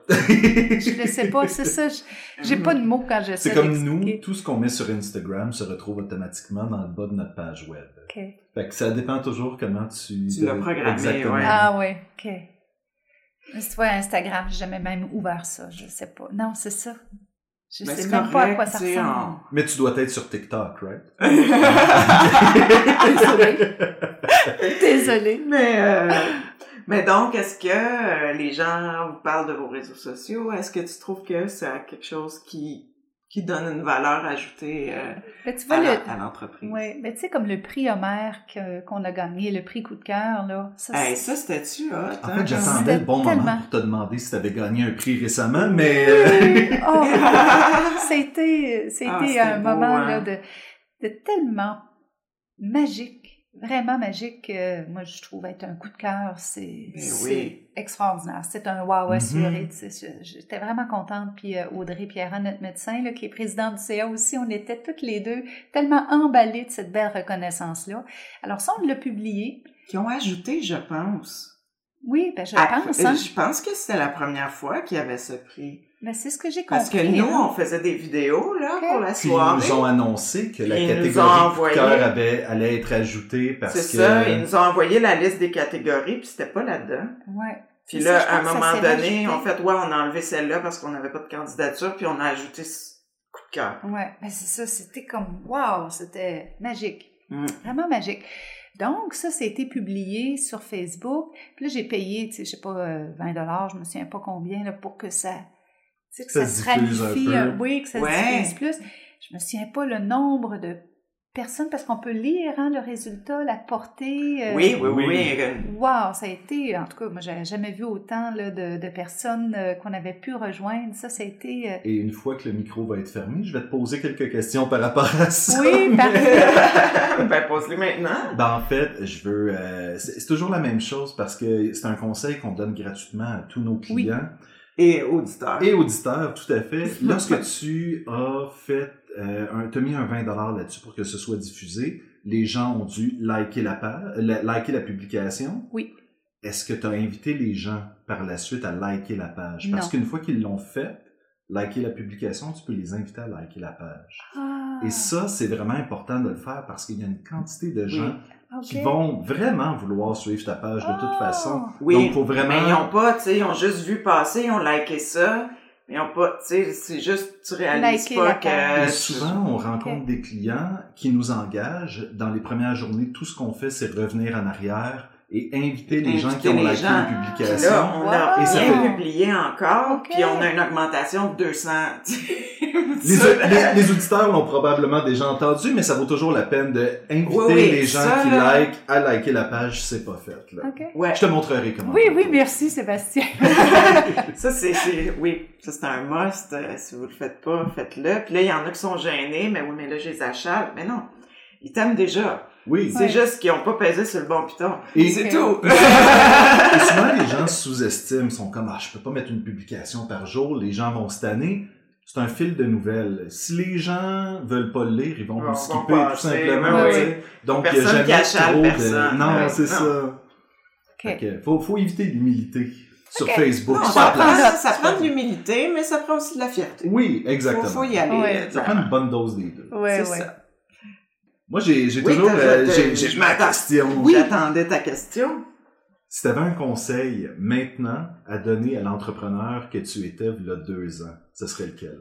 <laughs> Je ne sais pas, c'est ça. je- J'ai pas de mots quand je C'est comme nous, tout ce qu'on met sur Instagram se retrouve automatiquement dans le bas de notre page web. OK. Fait que ça dépend toujours comment tu... Tu l'as programmé, Exactement. ouais. Ah oui, OK. Mais tu vois, Instagram, j'ai jamais même ouvert ça, je sais pas. Non, c'est ça. Je Ben, sais c'est même pas à quoi ça ressemble. Mais tu dois être sur TikTok, right? <laughs> Désolée. Désolée. Mais, euh, mais donc, est-ce que euh, les gens vous parlent de vos réseaux sociaux? Est-ce que tu trouves que c'est quelque chose qui, qui donne une valeur ajoutée euh, tu vois, à, le... l'entreprise? Oui, mais tu sais, comme le prix Homer que- qu'on a gagné, le prix coup de cœur, là. Ça, Hey, ça, c'était-tu hot? En hein? fait, j'attendais C'était le bon tellement- moment pour te demander si tu avais gagné un prix récemment, <laughs> mais... euh, <laughs> Oh, c'était, c'était Ah, c'était un beau, moment hein? là, de, de tellement magique, vraiment magique. que moi, je trouve être un coup de cœur, c'est, oui. extraordinaire. C'est un wow Mhm. assuré. J'étais vraiment contente. Puis euh, Audrey Pierre, notre médecin, là, qui est président du CA aussi, on était toutes les deux tellement emballées de cette belle reconnaissance-là. Alors ça, on l'a publié. Qui ont ajouté, je pense. Oui, ben, je Ah, pense. Hein? Je pense que c'était la première fois qu'il y avait ce prix. Mais c'est ce que j'ai compris. Parce que nous, hein. on faisait des vidéos là, pour la Puis ils soirée. nous ont annoncé que la Ils catégorie coup de envoyé- cœur avait, allait être ajoutée parce C'est que... ça, ils nous ont envoyé la liste des catégories, puis c'était pas là-dedans. Ouais. Puis C'est là, ça, à un moment donné, on fait, ouais, on a enlevé celle-là parce qu'on n'avait pas de candidature, puis on a ajouté ce coup de cœur. Ouais, ben c'est ça, c'était comme wow, c'était magique. Mm. Vraiment magique. Donc, ça, ça a été publié sur Facebook. Puis là, j'ai payé, tu sais, je sais pas, euh, 20 dollars, je me souviens pas combien, là, pour que ça, tu sais, que Ça ça, se diffuse un ramifie, peu. euh, oui, que ça Ouais. se plus. Je me souviens pas le nombre de personnes, parce qu'on peut lire, hein, le résultat, la portée. euh, Oui, oui, oui. oui. Wow, ça a été, en tout cas, moi, j'avais jamais vu autant là, de, de personnes euh, qu'on avait pu rejoindre. Ça, ça a été... euh, Et une fois que le micro va être fermé, je vais te poser quelques questions par rapport à ça. Oui, <laughs> parfait. <laughs> ben, pose-les maintenant. Ben, en fait, je veux. euh, c'est toujours la même chose parce que c'est un conseil qu'on donne gratuitement à tous nos Oui. Et auditeur. et auditeurs, tout à fait. <laughs> Lorsque tu as fait, euh, un, t'as mis un 20 là-dessus pour que ce soit diffusé, les gens ont dû liker la page, la- liker la publication. Oui. Est-ce que tu as invité les gens par la suite à liker la page? Parce qu'une fois qu'ils l'ont fait, liker la publication, tu peux les inviter à liker la page. Ah, Et ça, c'est vraiment important de le faire parce qu'il y a une quantité de gens qui vont vraiment vouloir suivre ta page de toute Ah. façon. Oui, Donc, faut vraiment... Mais ils ont pas, tu sais, ils ont juste vu passer, ils ont liké ça. Ils ont pas, tu sais, c'est juste, tu réalises Liker pas la que... Et souvent, on rencontre des clients qui nous engagent. Dans les premières journées, tout ce qu'on fait, c'est revenir en arrière et inviter les gens qui ont liké gens. une Puis publication. là, on a Wow. Et ça rien fait- publié encore, puis on a une augmentation de 200. <laughs> Les, les- les auditeurs l'ont probablement déjà entendu, mais ça vaut toujours la peine d'inviter Oui, oui, les gens ça, qui là. like à liker la page si c'est pas fait. Là. Ouais, Je te montrerai comment. Oui, oui, merci Sébastien. <laughs> ça c'est, c'est- oui, ça c'est un must. Euh, si vous le faites pas, faites-le. Puis là, il y en a qui sont gênés, mais oui, mais là, je les achale. Mais non, ils t'aiment déjà. Oui. C'est Ouais. juste qu'ils ont pas pesé sur le bon piton. Et- c'est tout. <laughs> <laughs> Et souvent, les gens sous-estiment, sont comme, ah, je peux pas mettre une publication par jour, les gens vont se tanner. C'est un fil de nouvelles. Si les gens veulent pas le lire, ils vont vont skipper, tout simplement. sais. ouais. Donc, il y a jamais trop personne. de... Non, Ouais. c'est Non. ça. Ok. faut, faut éviter l'humilité sur Ok. Facebook. Non, sur ça la prend, place. ça prend de l'humilité, mais ça prend aussi de la fierté. Oui, exactement. faut y aller. Ouais. Ça prend une bonne dose des deux. Ouais, c'est ouais. ça. Moi, j'ai Oui, toujours... euh, t'as- j'ai- ma question. Oui. J'attendais ta question. Si tu avais un conseil maintenant à donner à l'entrepreneur que tu étais il y a deux ans, ce serait lequel?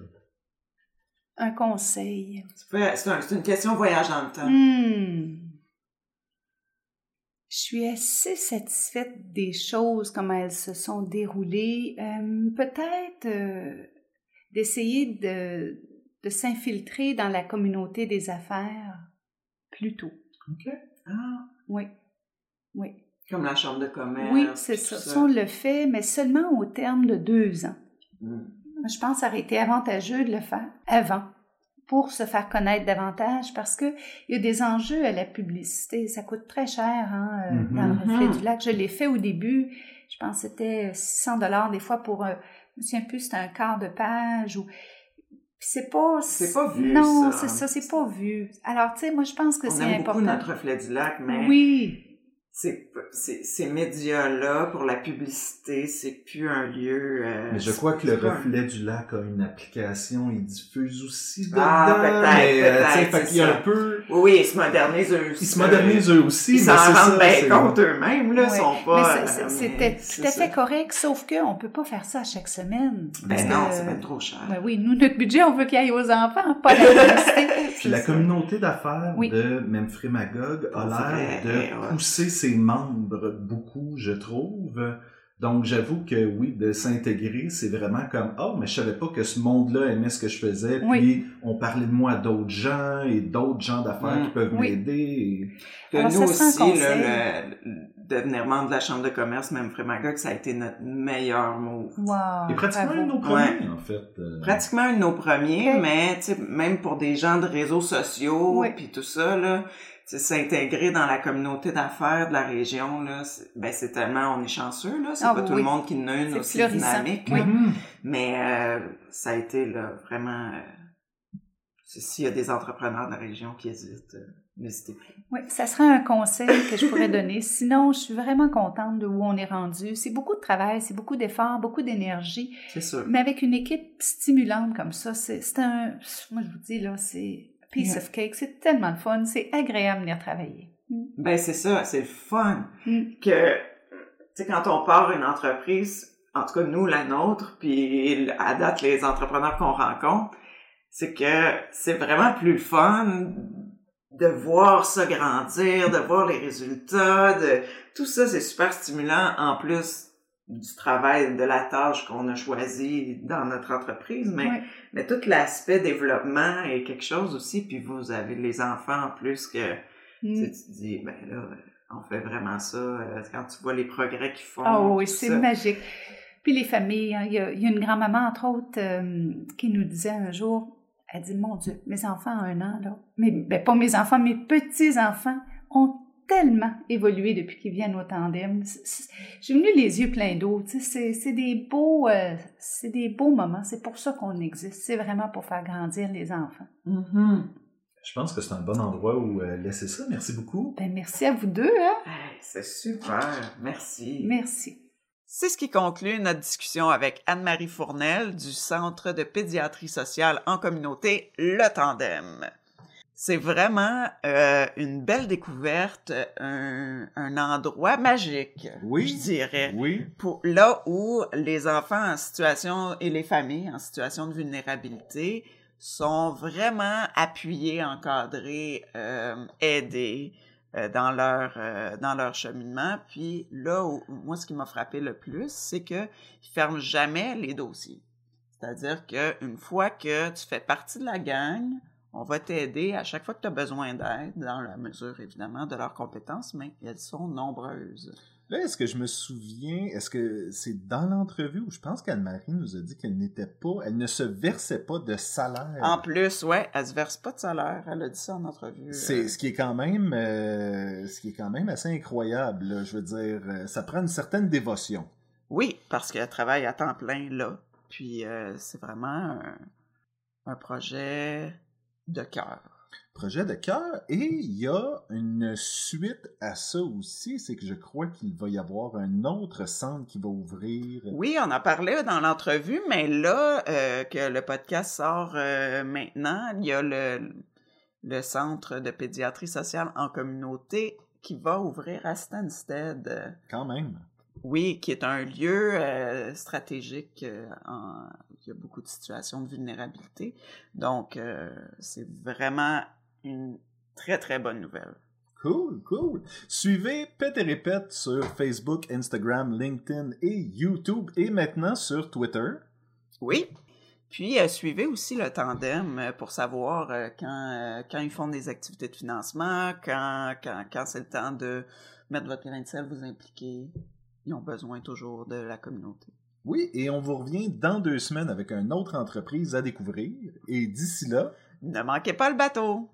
Un conseil. C'est un- c'est une question voyage dans le temps. Hmm. Je suis assez satisfaite des choses, comment elles se sont déroulées. Euh, Peut-être euh, d'essayer de, de s'infiltrer dans la communauté des affaires plus tôt. Ah, Oui. Oui. comme la chambre de commerce. Oui, c'est ça. on le fait, mais seulement au terme de deux ans. Mm. Je pense que ça aurait été avantageux de le faire avant pour se faire connaître davantage parce que il y a des enjeux à la publicité. Ça coûte très cher hein, euh, Mhm. dans le reflet Mhm. du lac. Je l'ai fait au début. Je pense que c'était 600 dollars des fois pour, euh, je me souviens plus, c'était un quart de page ou c'est pas C'est pas vu, non c'est ça c'est pas vu. Alors tu sais moi je pense que On c'est aime important. beaucoup notre reflet du lac, mais oui c'est- c'est- ces médias-là, pour la publicité, c'est plus un lieu... euh, Mais je crois que le pas un- reflet du lac a une application, il diffuse aussi dedans. Ah, peut-être, mais, euh, peut-être, fait c'est qu'il y a un peu... Oui, oui, ils se modernisent eux aussi. Ils se modernisent eux aussi, Ils s'en rendent bien compte eux-mêmes, là, Ouais. sont pas... Euh, C'était tout à fait correct, sauf qu'on ne peut pas faire ça chaque semaine. Ben non, c'est bien trop cher. Ben oui, nous, notre budget, on veut qu'il aille aux enfants, pas à la publicité. Puis la communauté d'affaires de Memphremagog a l'air de ouais. pousser ses membres beaucoup, je trouve. Donc j'avoue que oui, de s'intégrer, c'est vraiment comme oh mais je savais pas que ce monde-là aimait ce que je faisais. Oui. Puis on parlait de moi à d'autres gens et d'autres gens d'affaires Mm. qui peuvent Oui. m'aider. et- Alors, nous aussi, là, le, devenir membre de la Chambre de commerce, même Frémagogue, ça a été notre meilleur move. Wow, Et pratiquement bravo. un de nos premiers en fait. euh. Pratiquement un de nos premiers, mais même pour des gens de réseaux sociaux, Oui. puis tout ça, là, s'intégrer dans la communauté d'affaires de la région, là, ben c'est tellement, on est chanceux, là, c'est Ah pas oui, tout le monde qui en a une aussi florissant. dynamique, Oui. Mhm. mais euh, ça a été là, vraiment... euh, S'il y a des entrepreneurs de la région qui hésitent, euh, n'hésitez pas. Oui, ça serait un conseil que je pourrais donner. <laughs> Sinon, je suis vraiment contente de où on est rendu. C'est beaucoup de travail, c'est beaucoup d'efforts, beaucoup d'énergie. C'est sûr. Mais avec une équipe stimulante comme ça, c'est c'est un... Moi, je vous dis, là, c'est piece of cake. C'est tellement de fun. C'est agréable de venir travailler. Mm. Ben c'est ça, c'est le fun. Mm. que, tu sais, quand on part une entreprise, en tout cas nous, la nôtre, puis à date, les entrepreneurs qu'on rencontre, c'est que c'est vraiment plus le fun de voir ça grandir, de voir les résultats, de tout ça, c'est super stimulant en plus du travail, de la tâche qu'on a choisie dans notre entreprise, mais, mais tout l'aspect développement est quelque chose aussi, puis vous avez les enfants en plus que tu, Mm. tu te dis, ben là, on fait vraiment ça. euh, quand tu vois les progrès qu'ils font. Ah oui, c'est magique. Puis les familles, hein, il y, a, il y a une grand-maman, entre autres, euh, qui nous disait un jour, elle dit, mon Dieu, mes enfants ont un an, là, mais ben, pas mes enfants, mes petits-enfants ont tellement évolué depuis qu'ils viennent au tandem. J'ai venu les yeux pleins d'eau. C'est des beaux, euh, c'est des beaux moments. C'est pour ça qu'on existe. C'est vraiment pour faire grandir les enfants. Mhm. Je pense que c'est un bon endroit où euh, laisser ça. Merci beaucoup. Ben merci à vous deux. Hein? Hey, c'est super. Merci. Merci. C'est ce qui conclut notre discussion avec Anne-Marie Fournel du Centre de pédiatrie sociale en communauté, le Tandem. C'est vraiment euh, une belle découverte, un, un endroit magique, Oui. je dirais. Oui. pour là où les enfants en situation et les familles en situation de vulnérabilité sont vraiment appuyés, encadrés, euh, aidés euh, dans leur euh, dans leur cheminement. Puis là où moi ce qui m'a frappé le plus, c'est que ils ferment jamais les dossiers. C'est-à-dire que une fois que tu fais partie de la gang, on va t'aider à chaque fois que tu as besoin d'aide, dans la mesure évidemment de leurs compétences, mais elles sont nombreuses. Là, est-ce que je me souviens, est-ce que c'est dans l'entrevue où je pense qu'Anne-Marie nous a dit qu'elle n'était pas, elle ne se versait pas de salaire? En plus, ouais, elle se verse pas de salaire. Elle a dit ça en entrevue. C'est euh. ce qui est quand même, euh, ce qui est quand même assez incroyable. là. Je veux dire, euh, ça prend une certaine dévotion. Oui, parce qu'elle travaille à temps plein là. Puis euh, c'est vraiment un, un projet de cœur. Projet de cœur. Et il y a une suite à ça aussi, c'est que je crois qu'il va y avoir un autre centre qui va ouvrir. Oui, on en parlait dans l'entrevue, mais là euh, que le podcast sort euh, maintenant, il y a le, le centre de pédiatrie sociale en communauté qui va ouvrir à Stansted. Quand même. Oui, qui est un lieu euh, stratégique euh, en- il y a beaucoup de situations de vulnérabilité. Donc, euh, c'est vraiment une très, très bonne nouvelle. Cool, cool. Suivez Pète et Répète sur Facebook, Instagram, LinkedIn et YouTube et maintenant sur Twitter. Oui. Puis, euh, suivez aussi le tandem euh, pour savoir euh, quand, quand ils font des activités de financement, quand, quand, quand c'est le temps de mettre votre grain de sel, vous impliquer. Ils ont besoin toujours de la communauté. Oui, et on vous revient dans deux semaines avec une autre entreprise à découvrir. Et d'ici là, Ne manquez pas le bateau!